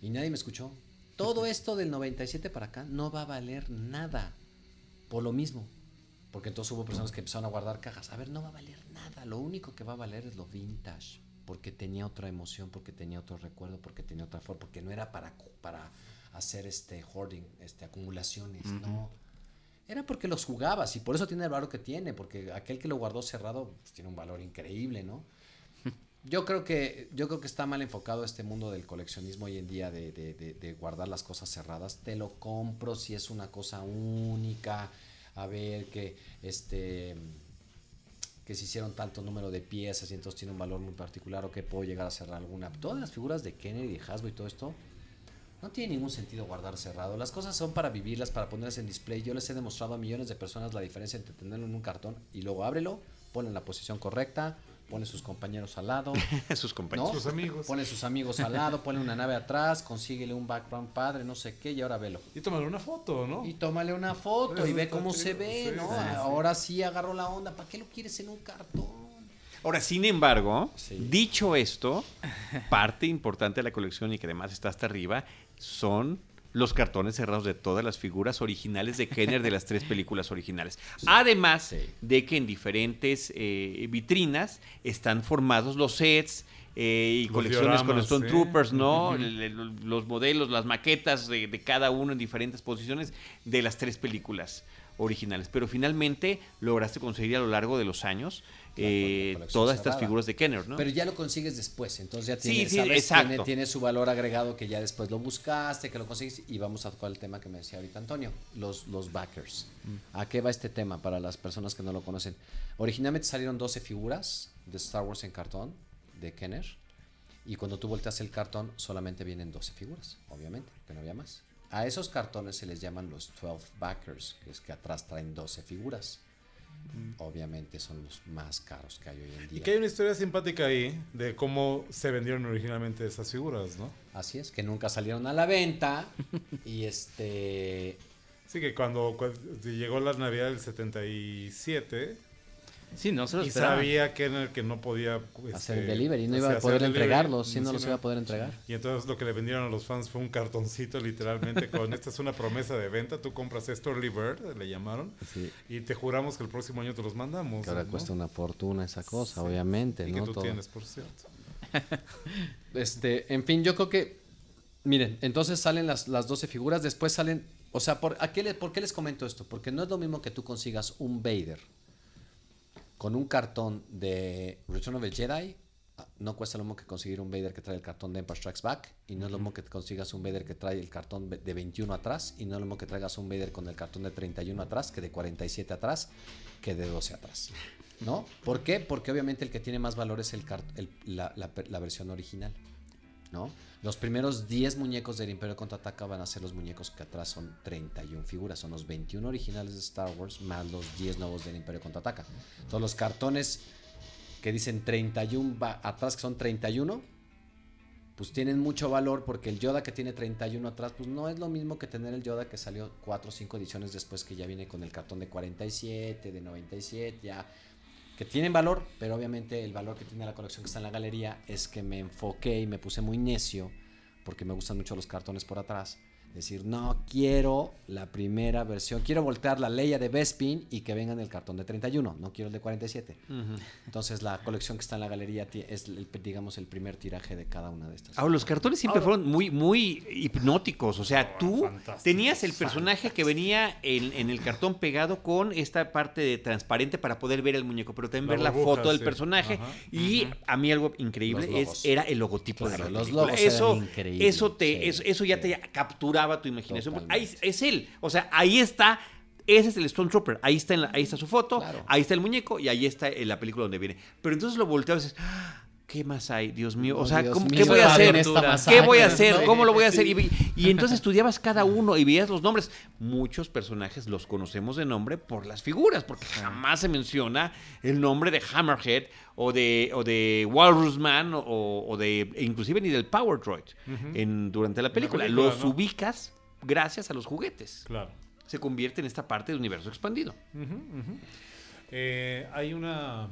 Y nadie me escuchó. Todo esto del 97 para acá no va a valer nada. Por lo mismo. Porque entonces hubo personas que empezaron a guardar cajas. A ver, no va a valer nada. Lo único que va a valer es lo vintage. Porque tenía otra emoción, porque tenía otro recuerdo, porque tenía otra forma, porque no era para, para hacer este hoarding, este, acumulaciones, no. Era porque los jugabas y por eso tiene el valor que tiene, porque aquel que lo guardó cerrado pues, tiene un valor increíble, ¿no? Yo creo que yo creo que está mal enfocado este mundo del coleccionismo hoy en día de, de, de guardar las cosas cerradas. Te lo compro si es una cosa única, a ver que este que se hicieron tanto número de piezas y entonces tiene un valor muy particular o que puedo llegar a cerrar alguna. Todas las figuras de Kennedy, Hasbro y todo esto no tiene ningún sentido guardar cerrado. Las cosas son para vivirlas, para ponerlas en display. Yo les he demostrado a millones de personas la diferencia entre tenerlo en un cartón y luego ábrelo, ponlo en la posición correcta, pone sus compañeros al lado. sus compañeros. Sus amigos. Pone sus amigos al lado, pone una nave atrás, consíguele un background padre, no sé qué, y ahora velo. Y tómale una foto, ¿no? Y tómale una foto y ve cómo se ve, ¿no? ahora sí agarró la onda. ¿Para qué lo quieres en un cartón? Ahora, sin embargo, dicho esto, parte importante de la colección y que además está hasta arriba son los cartones cerrados de todas las figuras originales de Kenner de las tres películas originales. Además de que en diferentes eh, vitrinas están formados los sets eh, y colecciones con Stone Troopers, ¿no? los modelos, las maquetas de, de, cada uno en diferentes posiciones de las tres películas originales. Pero finalmente lograste conseguir a lo largo de los años eh, todas estas figuras de Kenner, ¿no? Pero ya lo consigues después, entonces ya tiene, sabes, tiene, su valor agregado que ya después lo buscaste, que lo conseguiste y vamos a tocar el tema que me decía ahorita Antonio, los, los backers. Mm. ¿A qué va este tema para las personas que no lo conocen? Originalmente salieron 12 figuras de Star Wars en cartón de Kenner y cuando tú volteas el cartón solamente vienen 12 figuras, obviamente, que no había más. A esos cartones se les llaman los 12 backers, que es que atrás traen 12 figuras. obviamente son los más caros que hay hoy en día. Y que hay una historia simpática ahí de cómo se vendieron originalmente esas figuras, ¿no? Así es, que nunca salieron a la venta y este... Sí, que cuando, cuando llegó la Navidad del 77, Sí, no se lo y sabía que era el que no podía hacer el este, delivery, no iba a poder entregarlos, sí, no los iba a poder entregar. Y entonces lo que le vendieron a los fans fue un cartoncito literalmente con esta es una promesa de venta, tú compras esto Early Bird, le llamaron, y te juramos que el próximo año te los mandamos. Que ahora cuesta una fortuna esa cosa, obviamente, y ¿no? que tú tienes, por cierto. este, en fin, yo creo que miren, entonces salen las, las 12 figuras, después salen, o sea, ¿por, a qué ¿por qué les comento esto? Porque no es lo mismo que tú consigas un Vader con un cartón de Return of the Jedi, no cuesta lo mismo que conseguir un Vader que trae el cartón de Empire Strikes Back, y no es lo mismo que consigas un Vader que trae el cartón de 21 atrás, y no es lo mismo que traigas un Vader con el cartón de 31 atrás, que de 47 atrás, que de 12 atrás. ¿No? ¿Por qué? Porque obviamente el que tiene más valor es el, la, la versión original. ¿No? Los primeros 10 muñecos del Imperio Contraataca van a ser los muñecos que atrás son 31 figuras, son los 21 originales de Star Wars más los 10 nuevos del Imperio Contraataca. Todos los cartones que dicen 31 atrás, que son 31, pues tienen mucho valor porque el Yoda que tiene 31 atrás, pues no es lo mismo que tener el Yoda que salió 4 o 5 ediciones después que ya viene con el cartón de 47, de 97, ya que tienen valor, pero obviamente el valor que tiene la colección que está en la galería es que me enfoqué y me puse muy necio, porque me gustan mucho los cartones por atrás, decir, no quiero la primera versión, quiero voltear la Leia de Bespin y que venga en el cartón de 31, no quiero el de 47. Entonces la colección que está en la galería es, digamos, el primer tiraje de cada una de estas. Ahora, los cartones siempre fueron muy, muy hipnóticos, o sea, tú tenías el personaje que venía en, el cartón pegado con esta parte de transparente para poder ver el muñeco, pero también ver la foto del personaje y a mí algo increíble es era el logotipo de la los logos eso, eso te eso, ya te tu imaginación. Ahí es él. O sea, ahí está. Ese es el Stone Trooper. Ahí está, ahí está su foto, ahí está el muñeco y ahí está en la película donde viene. Pero entonces lo volteas y dices, ah, ¿qué más hay? Dios mío. O sea, ¿qué voy a hacer? ¿Qué voy a hacer? ¿Cómo lo voy a hacer? Y, y, entonces estudiabas cada uno y veías los nombres. Muchos personajes los conocemos de nombre por las figuras, porque jamás se menciona el nombre de Hammerhead o de, o de Walrusman o, o de inclusive ni del Power Droid en, durante la película. los ubicas gracias a los juguetes. Claro. Se convierte en esta parte del universo expandido. Eh, hay una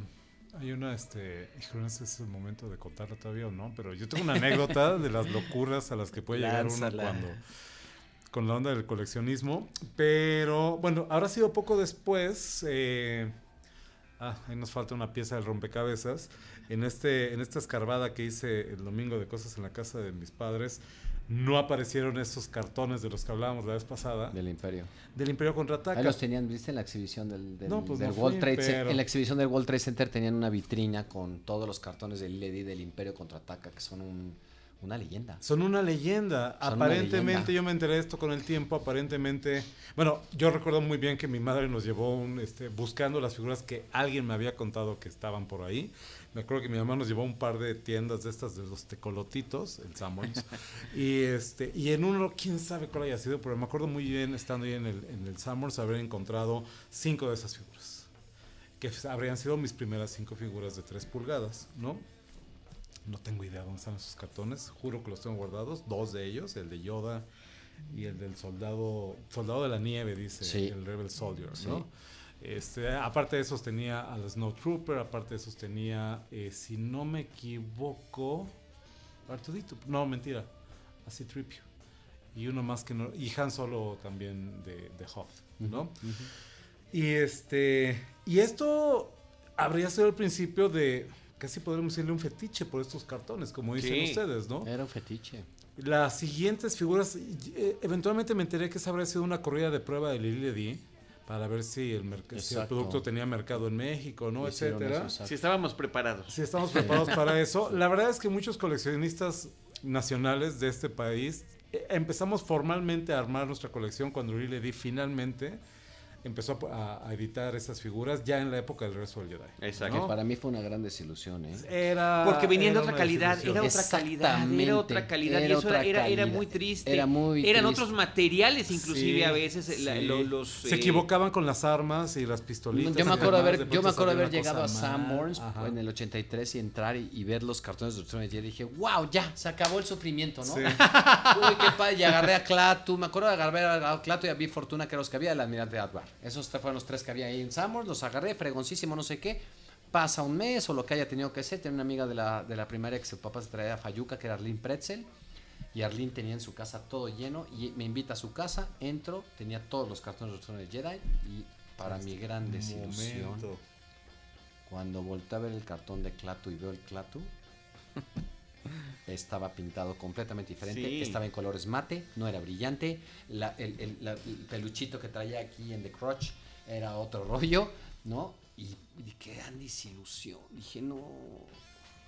hay una, este, no sé si es el momento de contarlo todavía o no, pero yo tengo una anécdota de las locuras a las que puede llegar uno cuando, con la onda del coleccionismo, pero bueno, ahora ha sido poco después, eh, Ah, ahí nos falta una pieza del rompecabezas. En, este, en esta escarbada que hice el domingo de cosas en la casa de mis padres, no aparecieron esos cartones de los que hablábamos la vez pasada. Del Imperio. Del Imperio Contraataca. Ahí los tenían, ¿viste? En la exhibición del, pues World Trade Center. En la exhibición del World Trade Center tenían una vitrina con todos los cartones del Lady del Imperio Contraataca, que son un una leyenda. Son una leyenda. aparentemente, yo me enteré de esto con el tiempo. Aparentemente, bueno, yo recuerdo muy bien que mi madre nos llevó un, este, buscando las figuras que alguien me había contado que estaban por ahí. Me acuerdo que mi mamá nos llevó un par de tiendas de estas de los tecolotitos, el Sammons. y este, y en uno, quién sabe cuál haya sido, pero me acuerdo muy bien estando ahí en el, en el Sammons haber encontrado cinco de esas figuras. Que habrían sido mis primeras cinco figuras de tres pulgadas, ¿no? No tengo idea dónde están esos cartones. Juro que los tengo guardados. Dos de ellos, el de Yoda y el del soldado, soldado de la nieve, dice el Rebel Soldier, ¿no? Este, aparte de esos tenía al Snow Trooper, aparte de esos tenía, eh, si no me equivoco, Artudito, no, mentira, así Tripio. Y uno más que no, y Han Solo también de, de Hoth, ¿no? Y este, y esto habría sido el principio de, casi podríamos decirle un fetiche por estos cartones, como dicen ustedes, ¿no? Era un fetiche. Las siguientes figuras, eh, eventualmente me enteré que esa habría sido una corrida de prueba de Lily para ver si el, producto tenía mercado en México, ¿no? Etcétera. si estábamos preparados. Si estamos preparados para eso. La verdad es que muchos coleccionistas nacionales de este país eh, empezamos formalmente a armar nuestra colección cuando Lily Ledy finalmente empezó a, editar esas figuras ya en la época del resto del Jedi. Exacto. Que para mí fue una gran desilusión, ¿eh? Era, Porque venía de otra calidad, era otra calidad, era otra calidad, era y eso era, era, muy triste. Era muy Eran otros materiales inclusive a veces. los, Se eh, equivocaban con las armas y las pistolitas. Yo me acuerdo haber, yo me acuerdo haber llegado a Sanborns en el 83 y entrar y, ver los cartones de Ultron y dije, wow, ya, se acabó el sufrimiento, ¿no? Uy, qué padre, y agarré a Clatu, me acuerdo de agarrar a Clatu y a Vi Fortuna, que era los que había, el almirante Advar. Esos fueron los tres que había ahí en Summers, los agarré, fregoncísimo, no sé qué. Pasa un mes o lo que haya tenido que ser. Tiene una amiga de la, de la primaria que su papá se traía a Fayuca, que era Arlene Pretzel. Y Arlene tenía en su casa todo lleno y me invita a su casa, entro, tenía todos los cartones de Jedi y para mi gran desilusión, cuando volteé a ver el cartón de Clatu y veo el Clatu, estaba pintado completamente diferente, estaba en colores mate, no era brillante, el, peluchito que traía aquí en The Crotch era otro rollo, ¿no? Y, qué gran desilusión, dije, no,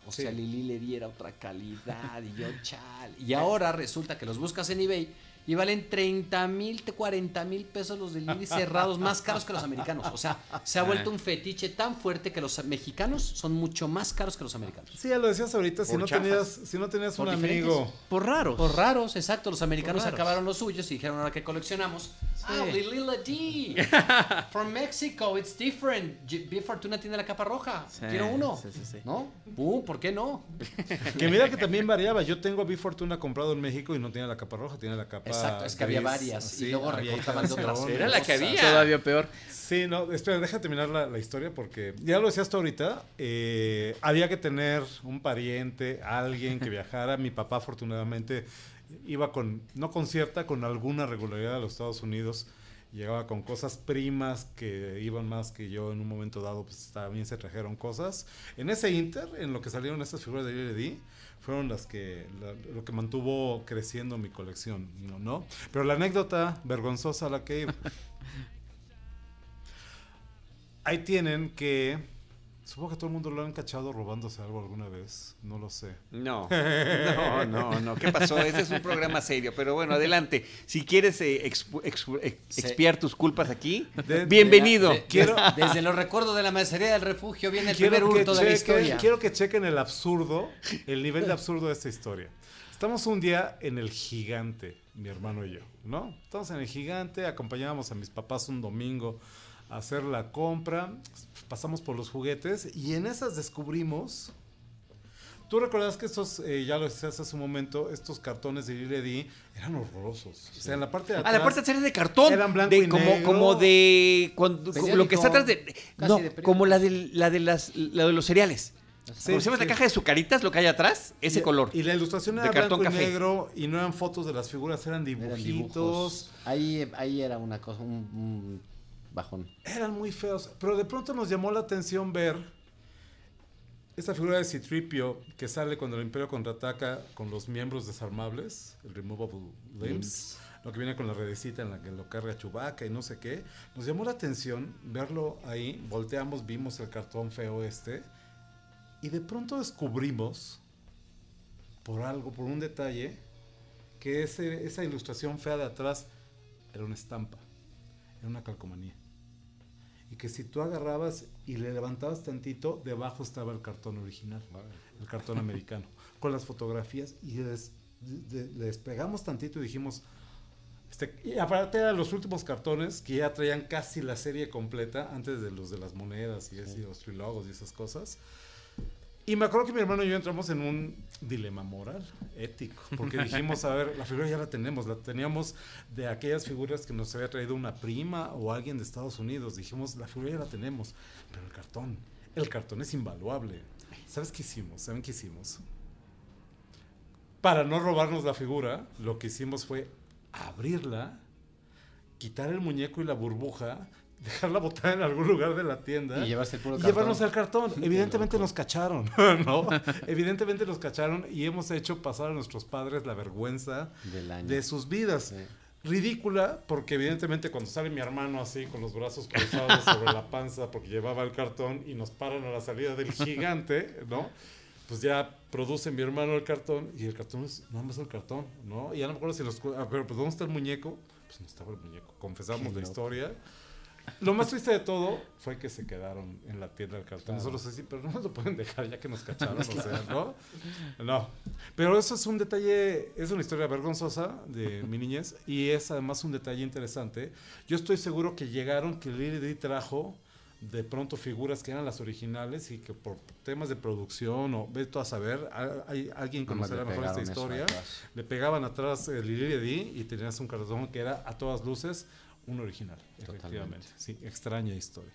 o sea, Lili le diera otra calidad y yo, chal. Y ahora resulta que los buscas en eBay y valen 30 mil, 40 mil pesos los de Lili cerrados, más caros que los americanos. O sea, se ha vuelto un fetiche tan fuerte que los mexicanos son mucho más caros que los americanos. Sí, ya lo decías ahorita, si no, tenías, si no tenías un amigo. Por raros. Por raros, exacto. Los americanos acabaron los suyos y dijeron ahora que coleccionamos. Ah, Lili D. From Mexico, it's different. B Fortuna tiene la capa roja. Quiero uno. ¿No? Uh, ¿Por qué no? que mira que también variaba. Yo tengo a B Fortuna comprado en México y no tiene la capa roja, tiene la capa Exacto, es que había varias. y luego recortaban de otras. Era la que había. Todavía peor. Sí, no, espera, deja terminar la, historia porque ya lo decías tú ahorita. Eh, había que tener un pariente, alguien que viajara. Mi papá, afortunadamente, iba con, no con cierta, con alguna regularidad a los Estados Unidos. Llegaba con cosas primas que iban más que yo en un momento dado, pues también se trajeron cosas. En ese inter, en lo que salieron estas figuras de LD, fueron las que lo que mantuvo creciendo mi colección, ¿no? Pero la anécdota vergonzosa a la que ahí tienen que Supongo que todo el mundo lo han cachado robándose algo alguna vez. No lo sé. No, no, no, no. ¿Qué pasó? Este es un programa serio. Pero bueno, adelante. Si quieres eh, expiar tus culpas aquí, bienvenido. quiero, desde los recuerdos de la maestría del refugio viene el primer hurto de la historia. Quiero que chequen el absurdo, el nivel de absurdo de esta historia. Estamos un día en el gigante, mi hermano y yo, ¿no? Estamos en el gigante, acompañábamos a mis papás un domingo hacer la compra, pasamos por los juguetes y en esas descubrimos... Tú recordás que estos, eh, ya lo decías hace un momento, estos cartones de Lily eran horrorosos. O sea, en la parte de atrás. Ah, la parte de atrás de cartón. Eran blanco y como, negro. Como de. lo que está atrás de. No, como la de, la de, las, la de los cereales. Sí, se la caja de sucaritas, lo que hay atrás, ese color. Y la ilustración era de blanco y negro y no eran fotos de las figuras, eran dibujitos. Ahí, ahí era una cosa, un bajón. Eran muy feos, pero de pronto nos llamó la atención ver esta figura de Citripio que sale cuando el Imperio contraataca con los miembros desarmables, el Removable Limbs, lo que viene con la redecita en la que lo carga Chubaca y no sé qué. Nos llamó la atención verlo ahí, volteamos, vimos el cartón feo este y de pronto descubrimos por algo, por un detalle, que ese, esa ilustración fea de atrás era una estampa, era una calcomanía y que si tú agarrabas y le levantabas tantito, debajo estaba el cartón original, el cartón americano, con las fotografías y le despegamos tantito y dijimos, este, y aparte eran los últimos cartones que ya traían casi la serie completa antes de los de las monedas y, y los trilogos y esas cosas. Y me acuerdo que mi hermano y yo entramos en un dilema moral, ético, porque dijimos, a ver, la figura ya la tenemos, la teníamos de aquellas figuras que nos había traído una prima o alguien de Estados Unidos. Dijimos, la figura ya la tenemos, pero el cartón, el cartón es invaluable. ¿Sabes qué hicimos? ¿Saben qué hicimos? Para no robarnos la figura, lo que hicimos fue abrirla, quitar el muñeco y la burbuja, dejarla botada en algún lugar de la tienda y, llevarse el puro llevarnos el cartón. Evidentemente nos cacharon, ¿no? Evidentemente nos cacharon y hemos hecho pasar a nuestros padres la vergüenza de sus vidas. Ridícula, porque evidentemente cuando sale mi hermano así con los brazos cruzados sobre la panza porque llevaba el cartón y nos paran a la salida del gigante, ¿no? Pues ya produce mi hermano el cartón y el cartón es nada más el cartón, ¿no? Y ya no me acuerdo si los... Ah, pero pues ¿dónde está el muñeco? Pues no estaba el muñeco. Confesamos la historia Lo más triste de todo fue que se quedaron en la tienda del cartel. Nosotros así, pero no nos lo pueden dejar ya que nos cacharon, o sea, ¿no? No. Pero eso es un detalle, es una historia vergonzosa de mi niñez y es además un detalle interesante. Yo estoy seguro que llegaron, que Lily trajo de pronto figuras que eran las originales y que por temas de producción o ve a saber, hay alguien conocerá mejor esta historia, le pegaban atrás el Lily y tenías un cartón que era a todas luces un original, efectivamente. Sí, extraña historia.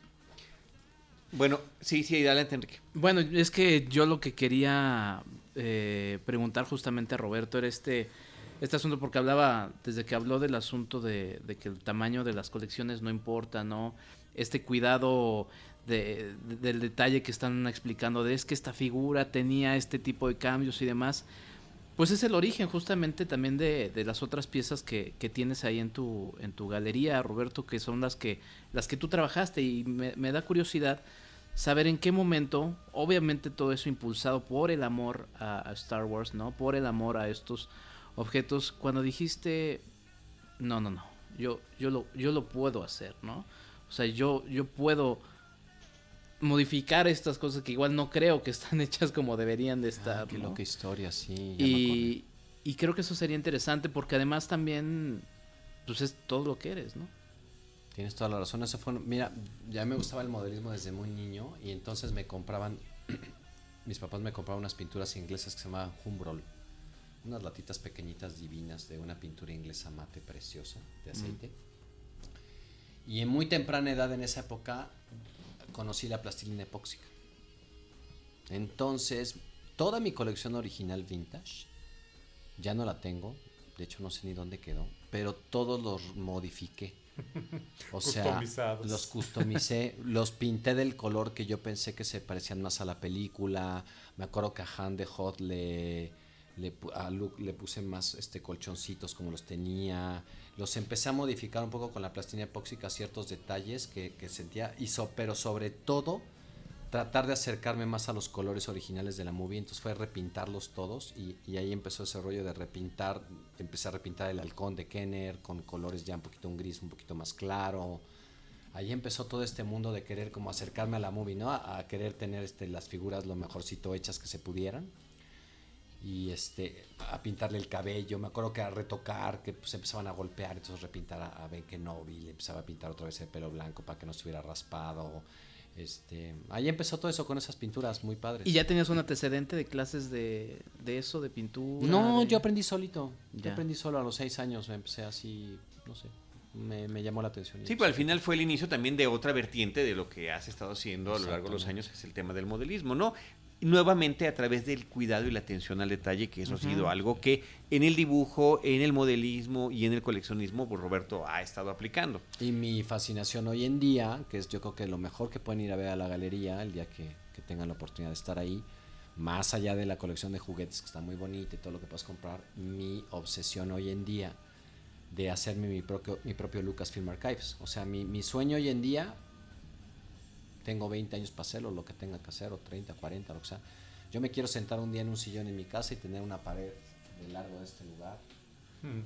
Bueno, sí, sí, adelante, Enrique. Bueno, es que yo lo que quería eh, preguntar justamente a Roberto era este, este asunto, porque hablaba, desde que habló del asunto de, que el tamaño de las colecciones no importa, ¿no? Este cuidado de, del detalle que están explicando, de es que esta figura tenía este tipo de cambios y demás pues es el origen justamente también de, las otras piezas que, tienes ahí en tu, en tu galería, Roberto, que son las que, las que tú trabajaste y me, da curiosidad saber en qué momento, obviamente todo eso impulsado por el amor a, Star Wars, ¿no? Por el amor a estos objetos, cuando dijiste, no, no, no, yo, yo, lo, yo lo puedo hacer, ¿no? O sea, yo, yo puedo modificar estas cosas que igual no creo que están hechas como deberían de ah, estar. qué loca historia, sí. Y, y, creo que eso sería interesante porque además también, pues es todo lo que eres, ¿no? Tienes toda la razón. Eso fue, mira, ya me gustaba el modelismo desde muy niño y entonces me compraban, mis papás me compraban unas pinturas inglesas que se llamaban Humbrol. Unas latitas pequeñitas divinas de una pintura inglesa mate preciosa de aceite. Y en muy temprana edad en esa época conocí la plastilina epóxica. Entonces, toda mi colección original vintage, ya no la tengo, de hecho no sé ni dónde quedó, pero todos los modifiqué. O sea, los customicé, los pinté del color que yo pensé que se parecían más a la película. Me acuerdo que a Han de Hot le, le, a Luke le puse más este colchoncitos como los tenía. Los empecé a modificar un poco con la plastilina epóxica, ciertos detalles que, sentía, hizo, pero sobre todo tratar de acercarme más a los colores originales de la movie. Entonces fue repintarlos todos y, ahí empezó ese rollo de repintar. Empecé a repintar el halcón de Kenner con colores ya un poquito un gris, un poquito más claro. Ahí empezó todo este mundo de querer como acercarme a la movie, ¿no? A, querer tener este, las figuras lo mejorcito hechas que se pudieran y este a pintarle el cabello, me acuerdo que a retocar, que pues empezaban a golpear, entonces repintar a, a Ben Kenobi, le empezaba a pintar otra vez el pelo blanco para que no estuviera raspado. Este, ahí empezó todo eso con esas pinturas muy padres. ¿Y ya tenías un antecedente de clases de, de eso, de pintura? No, yo aprendí solito. Yo aprendí solo a los seis años, me empecé así, no sé, me, me, llamó la atención. Sí, pero al final fue el inicio también de otra vertiente de lo que has estado haciendo a lo largo de los años, que es el tema del modelismo, ¿no? Nuevamente a través del cuidado y la atención al detalle, que eso ha sido algo que en el dibujo, en el modelismo y en el coleccionismo, pues Roberto ha estado aplicando. Y mi fascinación hoy en día, que es yo creo que lo mejor que pueden ir a ver a la galería el día que, tengan la oportunidad de estar ahí, más allá de la colección de juguetes que está muy bonita y todo lo que puedes comprar, mi obsesión hoy en día de hacerme mi propio, mi propio Lucasfilm Archives. O sea, mi, mi sueño hoy en día tengo 20 años para hacerlo, lo que tenga que hacer, o 30, 40, lo que sea. Yo me quiero sentar un día en un sillón en mi casa y tener una pared de largo de este lugar. Hmm.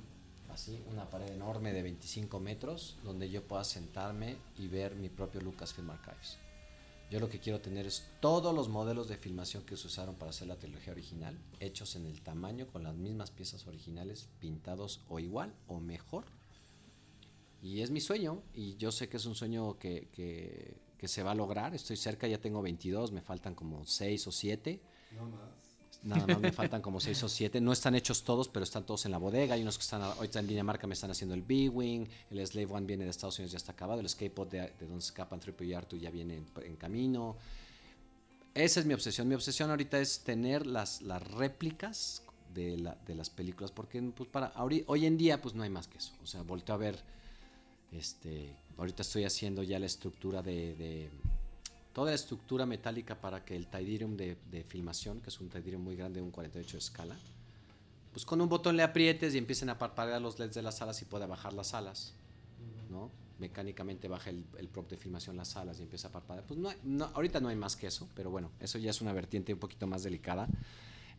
Así, una pared enorme de 25 metros donde yo pueda sentarme y ver mi propio Lucasfilm Archives. Yo lo que quiero tener es todos los modelos de filmación que se usaron para hacer la trilogía original, hechos en el tamaño, con las mismas piezas originales, pintados o igual o mejor. Y es mi sueño, y yo sé que es un sueño que, que que se va a lograr. Estoy cerca, ya tengo 22, me faltan como 6 o 7. No más. Nada más me faltan como 6 o 7. No están hechos todos, pero están todos en la bodega. Hay unos que están ahorita en Dinamarca, me están haciendo el B-Wing. El Slave One viene de Estados Unidos, ya está acabado. El Skateboard de, de donde escapan Triple y Artu ya viene en, camino. Esa es mi obsesión. Mi obsesión ahorita es tener las, las réplicas de, la, de las películas, porque pues para, hoy en día pues no hay más que eso. O sea, volteo a ver este, ahorita estoy haciendo ya la estructura de, toda la estructura metálica para que el Tidirium de, filmación, que es un Tidirium muy grande, un 48 de escala, pues con un botón le aprietes y empiecen a parpadear los LEDs de las alas y pueda bajar las alas, ¿no? Mecánicamente baja el, prop de filmación las alas y empieza a parpadear. Pues no, ahorita no hay más que eso, pero bueno, eso ya es una vertiente un poquito más delicada,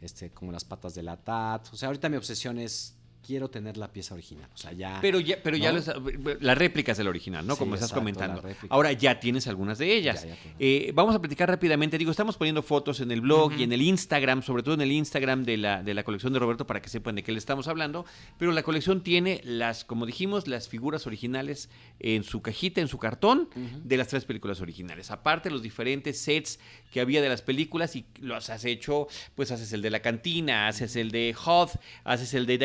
este, como las patas de la TAT. O sea, ahorita mi obsesión es quiero tener la pieza original. O sea, ya. Pero ya, pero ya las réplicas del original, ¿no? Como estás comentando. Ahora ya tienes algunas de ellas. Eh, vamos a platicar rápidamente. Digo, estamos poniendo fotos en el blog y en el Instagram, sobre todo en el Instagram de la, de la colección de Roberto para que sepan de qué le estamos hablando. Pero la colección tiene las, como dijimos, las figuras originales en su cajita, en su cartón, de las tres películas originales. Aparte, los diferentes sets que había de las películas y los has hecho, pues haces el de la cantina, haces el de Hoth, haces el de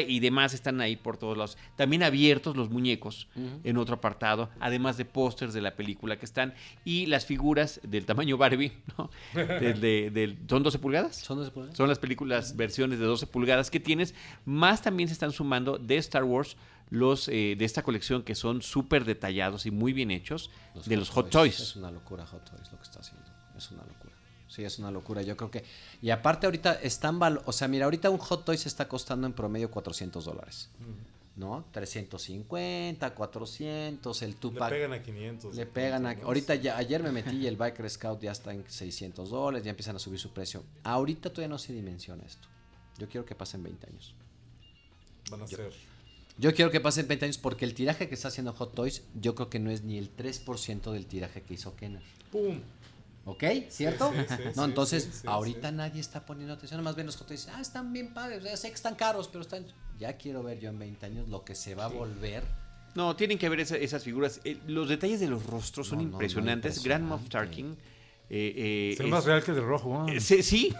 Y demás están ahí por todos lados. También abiertos los muñecos en otro apartado, además de pósters de la película que están y las figuras del tamaño Barbie, ¿no? ¿Son 12 pulgadas? Son 12 pulgadas. Son las películas, versiones de 12 pulgadas que tienes. Más también se están sumando de Star Wars los eh, de esta colección que son súper detallados y muy bien hechos de los Hot Toys. Es una locura Hot Toys lo que está haciendo. Es una locura. Sí, es una locura. Yo creo que. Y aparte, ahorita están. O sea, mira, ahorita un Hot Toys está costando en promedio 400 dólares. ¿No? 350, 400, el Tupac. Le pegan a 500. Le pegan a. Ahorita ya. Ayer me metí y el Biker Scout ya está en 600 dólares. Ya empiezan a subir su precio. Ahorita todavía no se dimensiona esto. Yo quiero que pasen 20 años. Van a ser. Yo quiero que pasen 20 años porque el tiraje que está haciendo Hot Toys, yo creo que no es ni el 3% del tiraje que hizo Kenner. ¡Pum! ¿Ok? ¿Cierto? no, entonces, ahorita nadie está poniendo atención. Más bien los Hot Toys, ah, están bien padres. sé que están caros, pero están. Ya quiero ver yo en 20 años lo que se va a volver. No, tienen que ver esas figuras. Eh, los detalles de los rostros son impresionantes. Grand Moff Tarkin eh, eh, es más real que el rojo eh, sí, sí,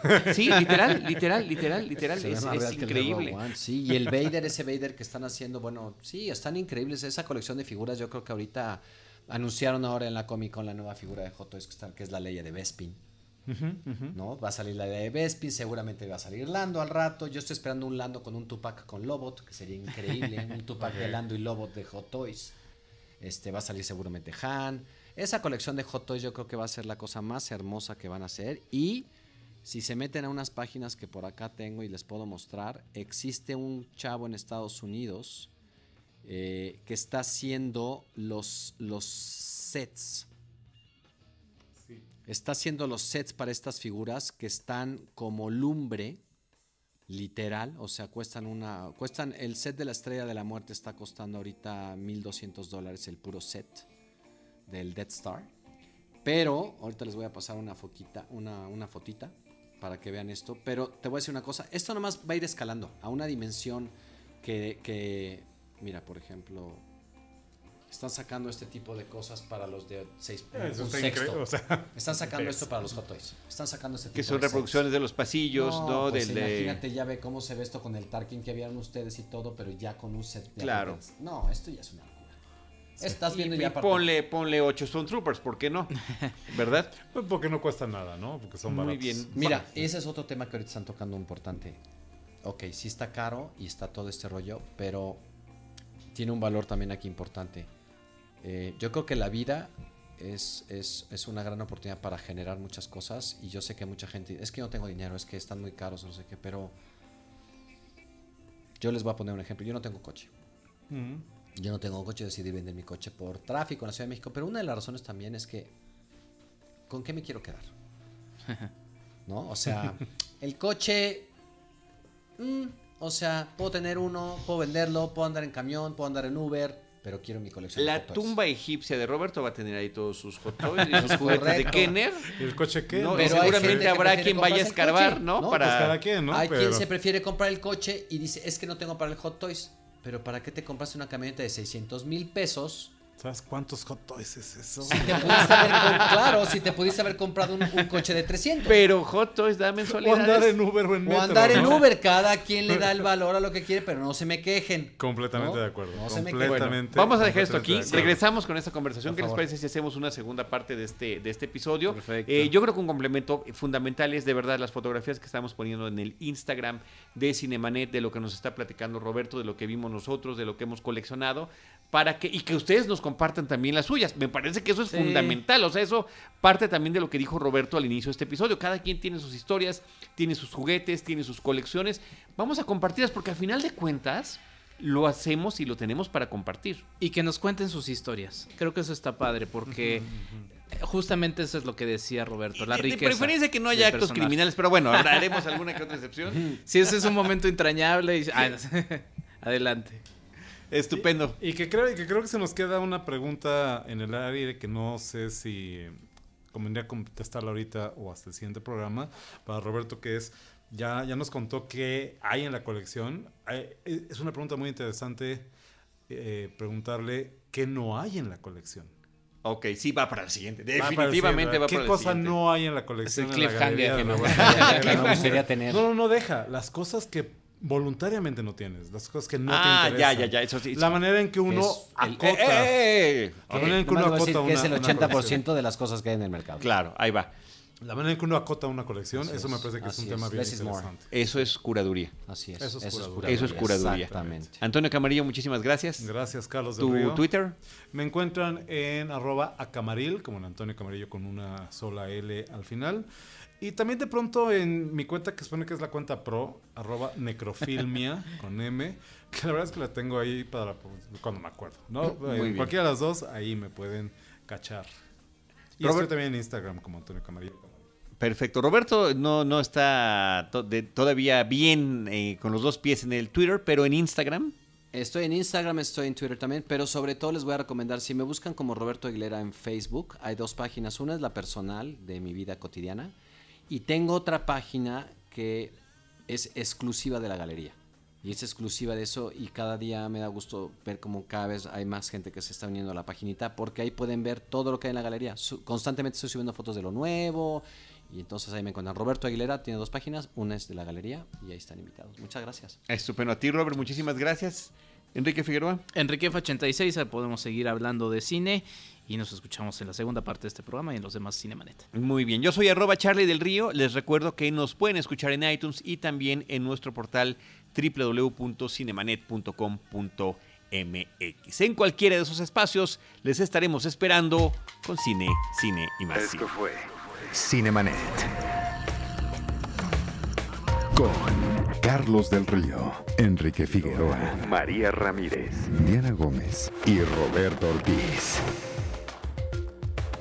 literal, literal, literal, literal. Es, increíble. sí, y el Vader, ese Vader que están haciendo, bueno, sí, están increíbles. Esa colección de figuras, yo creo que ahorita anunciaron ahora en la Comic Con la nueva figura de Hot Toys, que es la ley de Bespin. ¿No? Va a salir la de Bespin, seguramente va a salir Lando al rato. Yo estoy esperando un Lando con un Tupac con Lobot, que sería increíble. un Tupac de Lando y Lobot de Hot Toys. Este, va a salir seguramente Han. Esa colección de Hot Toys yo creo que va a ser la cosa más hermosa que van a hacer. Y si se meten a unas páginas que por acá tengo y les puedo mostrar, existe un chavo en Estados Unidos eh, que está haciendo los, los sets. Está haciendo los sets para estas figuras que están como lumbre, literal, o sea, cuestan una, cuestan, el set de la Estrella de la Muerte está costando ahorita 1200 dólares el puro set del Death Star. Pero ahorita les voy a pasar una foquita, una, una fotita para que vean esto. Pero te voy a decir una cosa, esto nomás va a ir escalando a una dimensión que, que mira, por ejemplo, están sacando este tipo de cosas para los de 6 Están sacando esto para los Hot Toys. Están sacando este tipo Que son reproducciones de los pasillos, ¿no? Pues imagínate, ya ve cómo se ve esto con el Tarkin que habían ustedes y todo, pero ya con un set de Claro. No, esto ya es una Estás viendo ya ponle, ponle 8 Stone Troopers, ¿por qué no? ¿Verdad? Pues porque no cuesta nada, ¿no? Porque son Muy bien. Mira, ese es otro tema que ahorita están tocando importante. Ok, sí está caro y está todo este rollo, pero tiene un valor también aquí importante. Eh, yo creo que la vida es, es, es, una gran oportunidad para generar muchas cosas y yo sé que mucha gente, es que no tengo dinero, es que están muy caros, no sé qué, pero yo les voy a poner un ejemplo. Yo no tengo coche. Yo no tengo coche, decidí vender mi coche por tráfico en la Ciudad de México, pero una de las razones también es que, ¿con qué me quiero quedar? ¿No? O sea, el coche, mm, o sea, puedo tener uno, puedo venderlo, puedo andar en camión, puedo andar en Uber, pero quiero mi colección. La tumba egipcia de Roberto va a tener ahí todos sus hot toys y sus juguetes de Kenner. el coche qué? No, seguramente habrá quien vaya a escarbar, ¿no? ¿no? Para... Pues cada quien, ¿no? Hay quien se prefiere comprar el coche y dice, es que no tengo para el hot toys. Pero ¿para qué te compraste una camioneta de 600 mil pesos? ¿Sabes cuántos hot toys es eso? claro, si te pudiste haber comprado un, coche de 300. Pero hot toys da mensualidades. O andar en Uber o en metro. O andar en Uber. Cada quien le da el valor a lo que quiere, pero no se me quejen. Completamente de acuerdo. No completamente. vamos a dejar esto aquí. Regresamos con esta conversación. ¿Qué les parece si hacemos una segunda parte de este, de este episodio? Perfecto. Eh, yo creo que un complemento fundamental es de verdad las fotografías que estamos poniendo en el Instagram de Cinemanet, de lo que nos está platicando Roberto, de lo que vimos nosotros, de lo que hemos coleccionado, para que, y que ustedes nos compartan también las suyas. Me parece que eso es fundamental, o sea, eso parte también de lo que dijo Roberto al inicio de este episodio. Cada quien tiene sus historias, tiene sus juguetes, tiene sus colecciones. Vamos a compartirlas porque al final de cuentas lo hacemos y lo tenemos para compartir. Y que nos cuenten sus historias. Creo que eso está padre porque Justamente eso es lo que decía Roberto, la riqueza. De preferencia que no haya actos criminales, pero bueno, haremos alguna que otra excepción. Si ese es un momento entrañable. Y... Adelante. Estupendo. Y, que creo, que creo que se nos queda una pregunta en el aire que no sé si convendría contestarla ahorita o hasta el siguiente programa para Roberto, que es, ya, ya nos contó qué hay en la colección. Eh, es una pregunta muy interesante eh, preguntarle qué no hay en la colección. Ok, sí, va para el siguiente. Definitivamente va para el siguiente. ¿Qué cosa no hay en la colección? Es el cliffhanger que me gustaría tener. No, no, no, deja. Las cosas que voluntariamente no tienes, las cosas que no te interesan. Ah, ya, ya, ya, eso sí. La manera en que uno acota. Eh, eh, la manera en que uno acota que es el 80% de las cosas que hay en el mercado. Claro, ahí va. La manera en que uno acota una colección, eso me parece que es un tema bien interesante. Eso es curaduría. Así es. Eso es, curaduría. Eso es curaduría. Exactamente. Antonio Camarillo, muchísimas gracias. Gracias, Carlos ¿Tu Twitter? Me encuentran en arroba acamaril, como en Antonio Camarillo con una sola L al final. Y también de pronto en mi cuenta, que supone que es la cuenta pro, arroba necrofilmia con M, que la verdad es que la tengo ahí para cuando me acuerdo. ¿no? cualquiera de las dos, ahí me pueden cachar. Y estoy también en Instagram como Antonio Camarillo. Perfecto. Roberto no, no está todavía bien eh, con los dos pies en el Twitter, pero en Instagram. Estoy en Instagram, estoy en Twitter también, pero sobre todo les voy a recomendar, si me buscan como Roberto Aguilera en Facebook, hay dos páginas. Una es la personal de mi vida cotidiana y tengo otra página que es exclusiva de la galería. Y es exclusiva de eso y cada día me da gusto ver cómo cada vez hay más gente que se está uniendo a la paginita porque ahí pueden ver todo lo que hay en la galería. constantemente estoy subiendo fotos de lo nuevo y entonces ahí me encuentran. Roberto Aguilera tiene dos páginas, una es de la galería y ahí están invitados. Muchas gracias. Estupendo. A ti, Robert, muchísimas gracias. Enrique Figueroa. Enrique F86, podemos seguir hablando de cine y nos escuchamos en la segunda parte de este programa y en los demás Cinemanet. Muy bien, yo soy arroba Charlie del Río. Les recuerdo que nos pueden escuchar en iTunes y también en nuestro portal www.cinemanet.com.mx. En cualquiera de esos espacios les estaremos esperando con cine, cine y más. Esto fue Cinemanet. Con Carlos del Río, Enrique Figueroa, María Ramírez, Diana Gómez y Roberto Ortiz.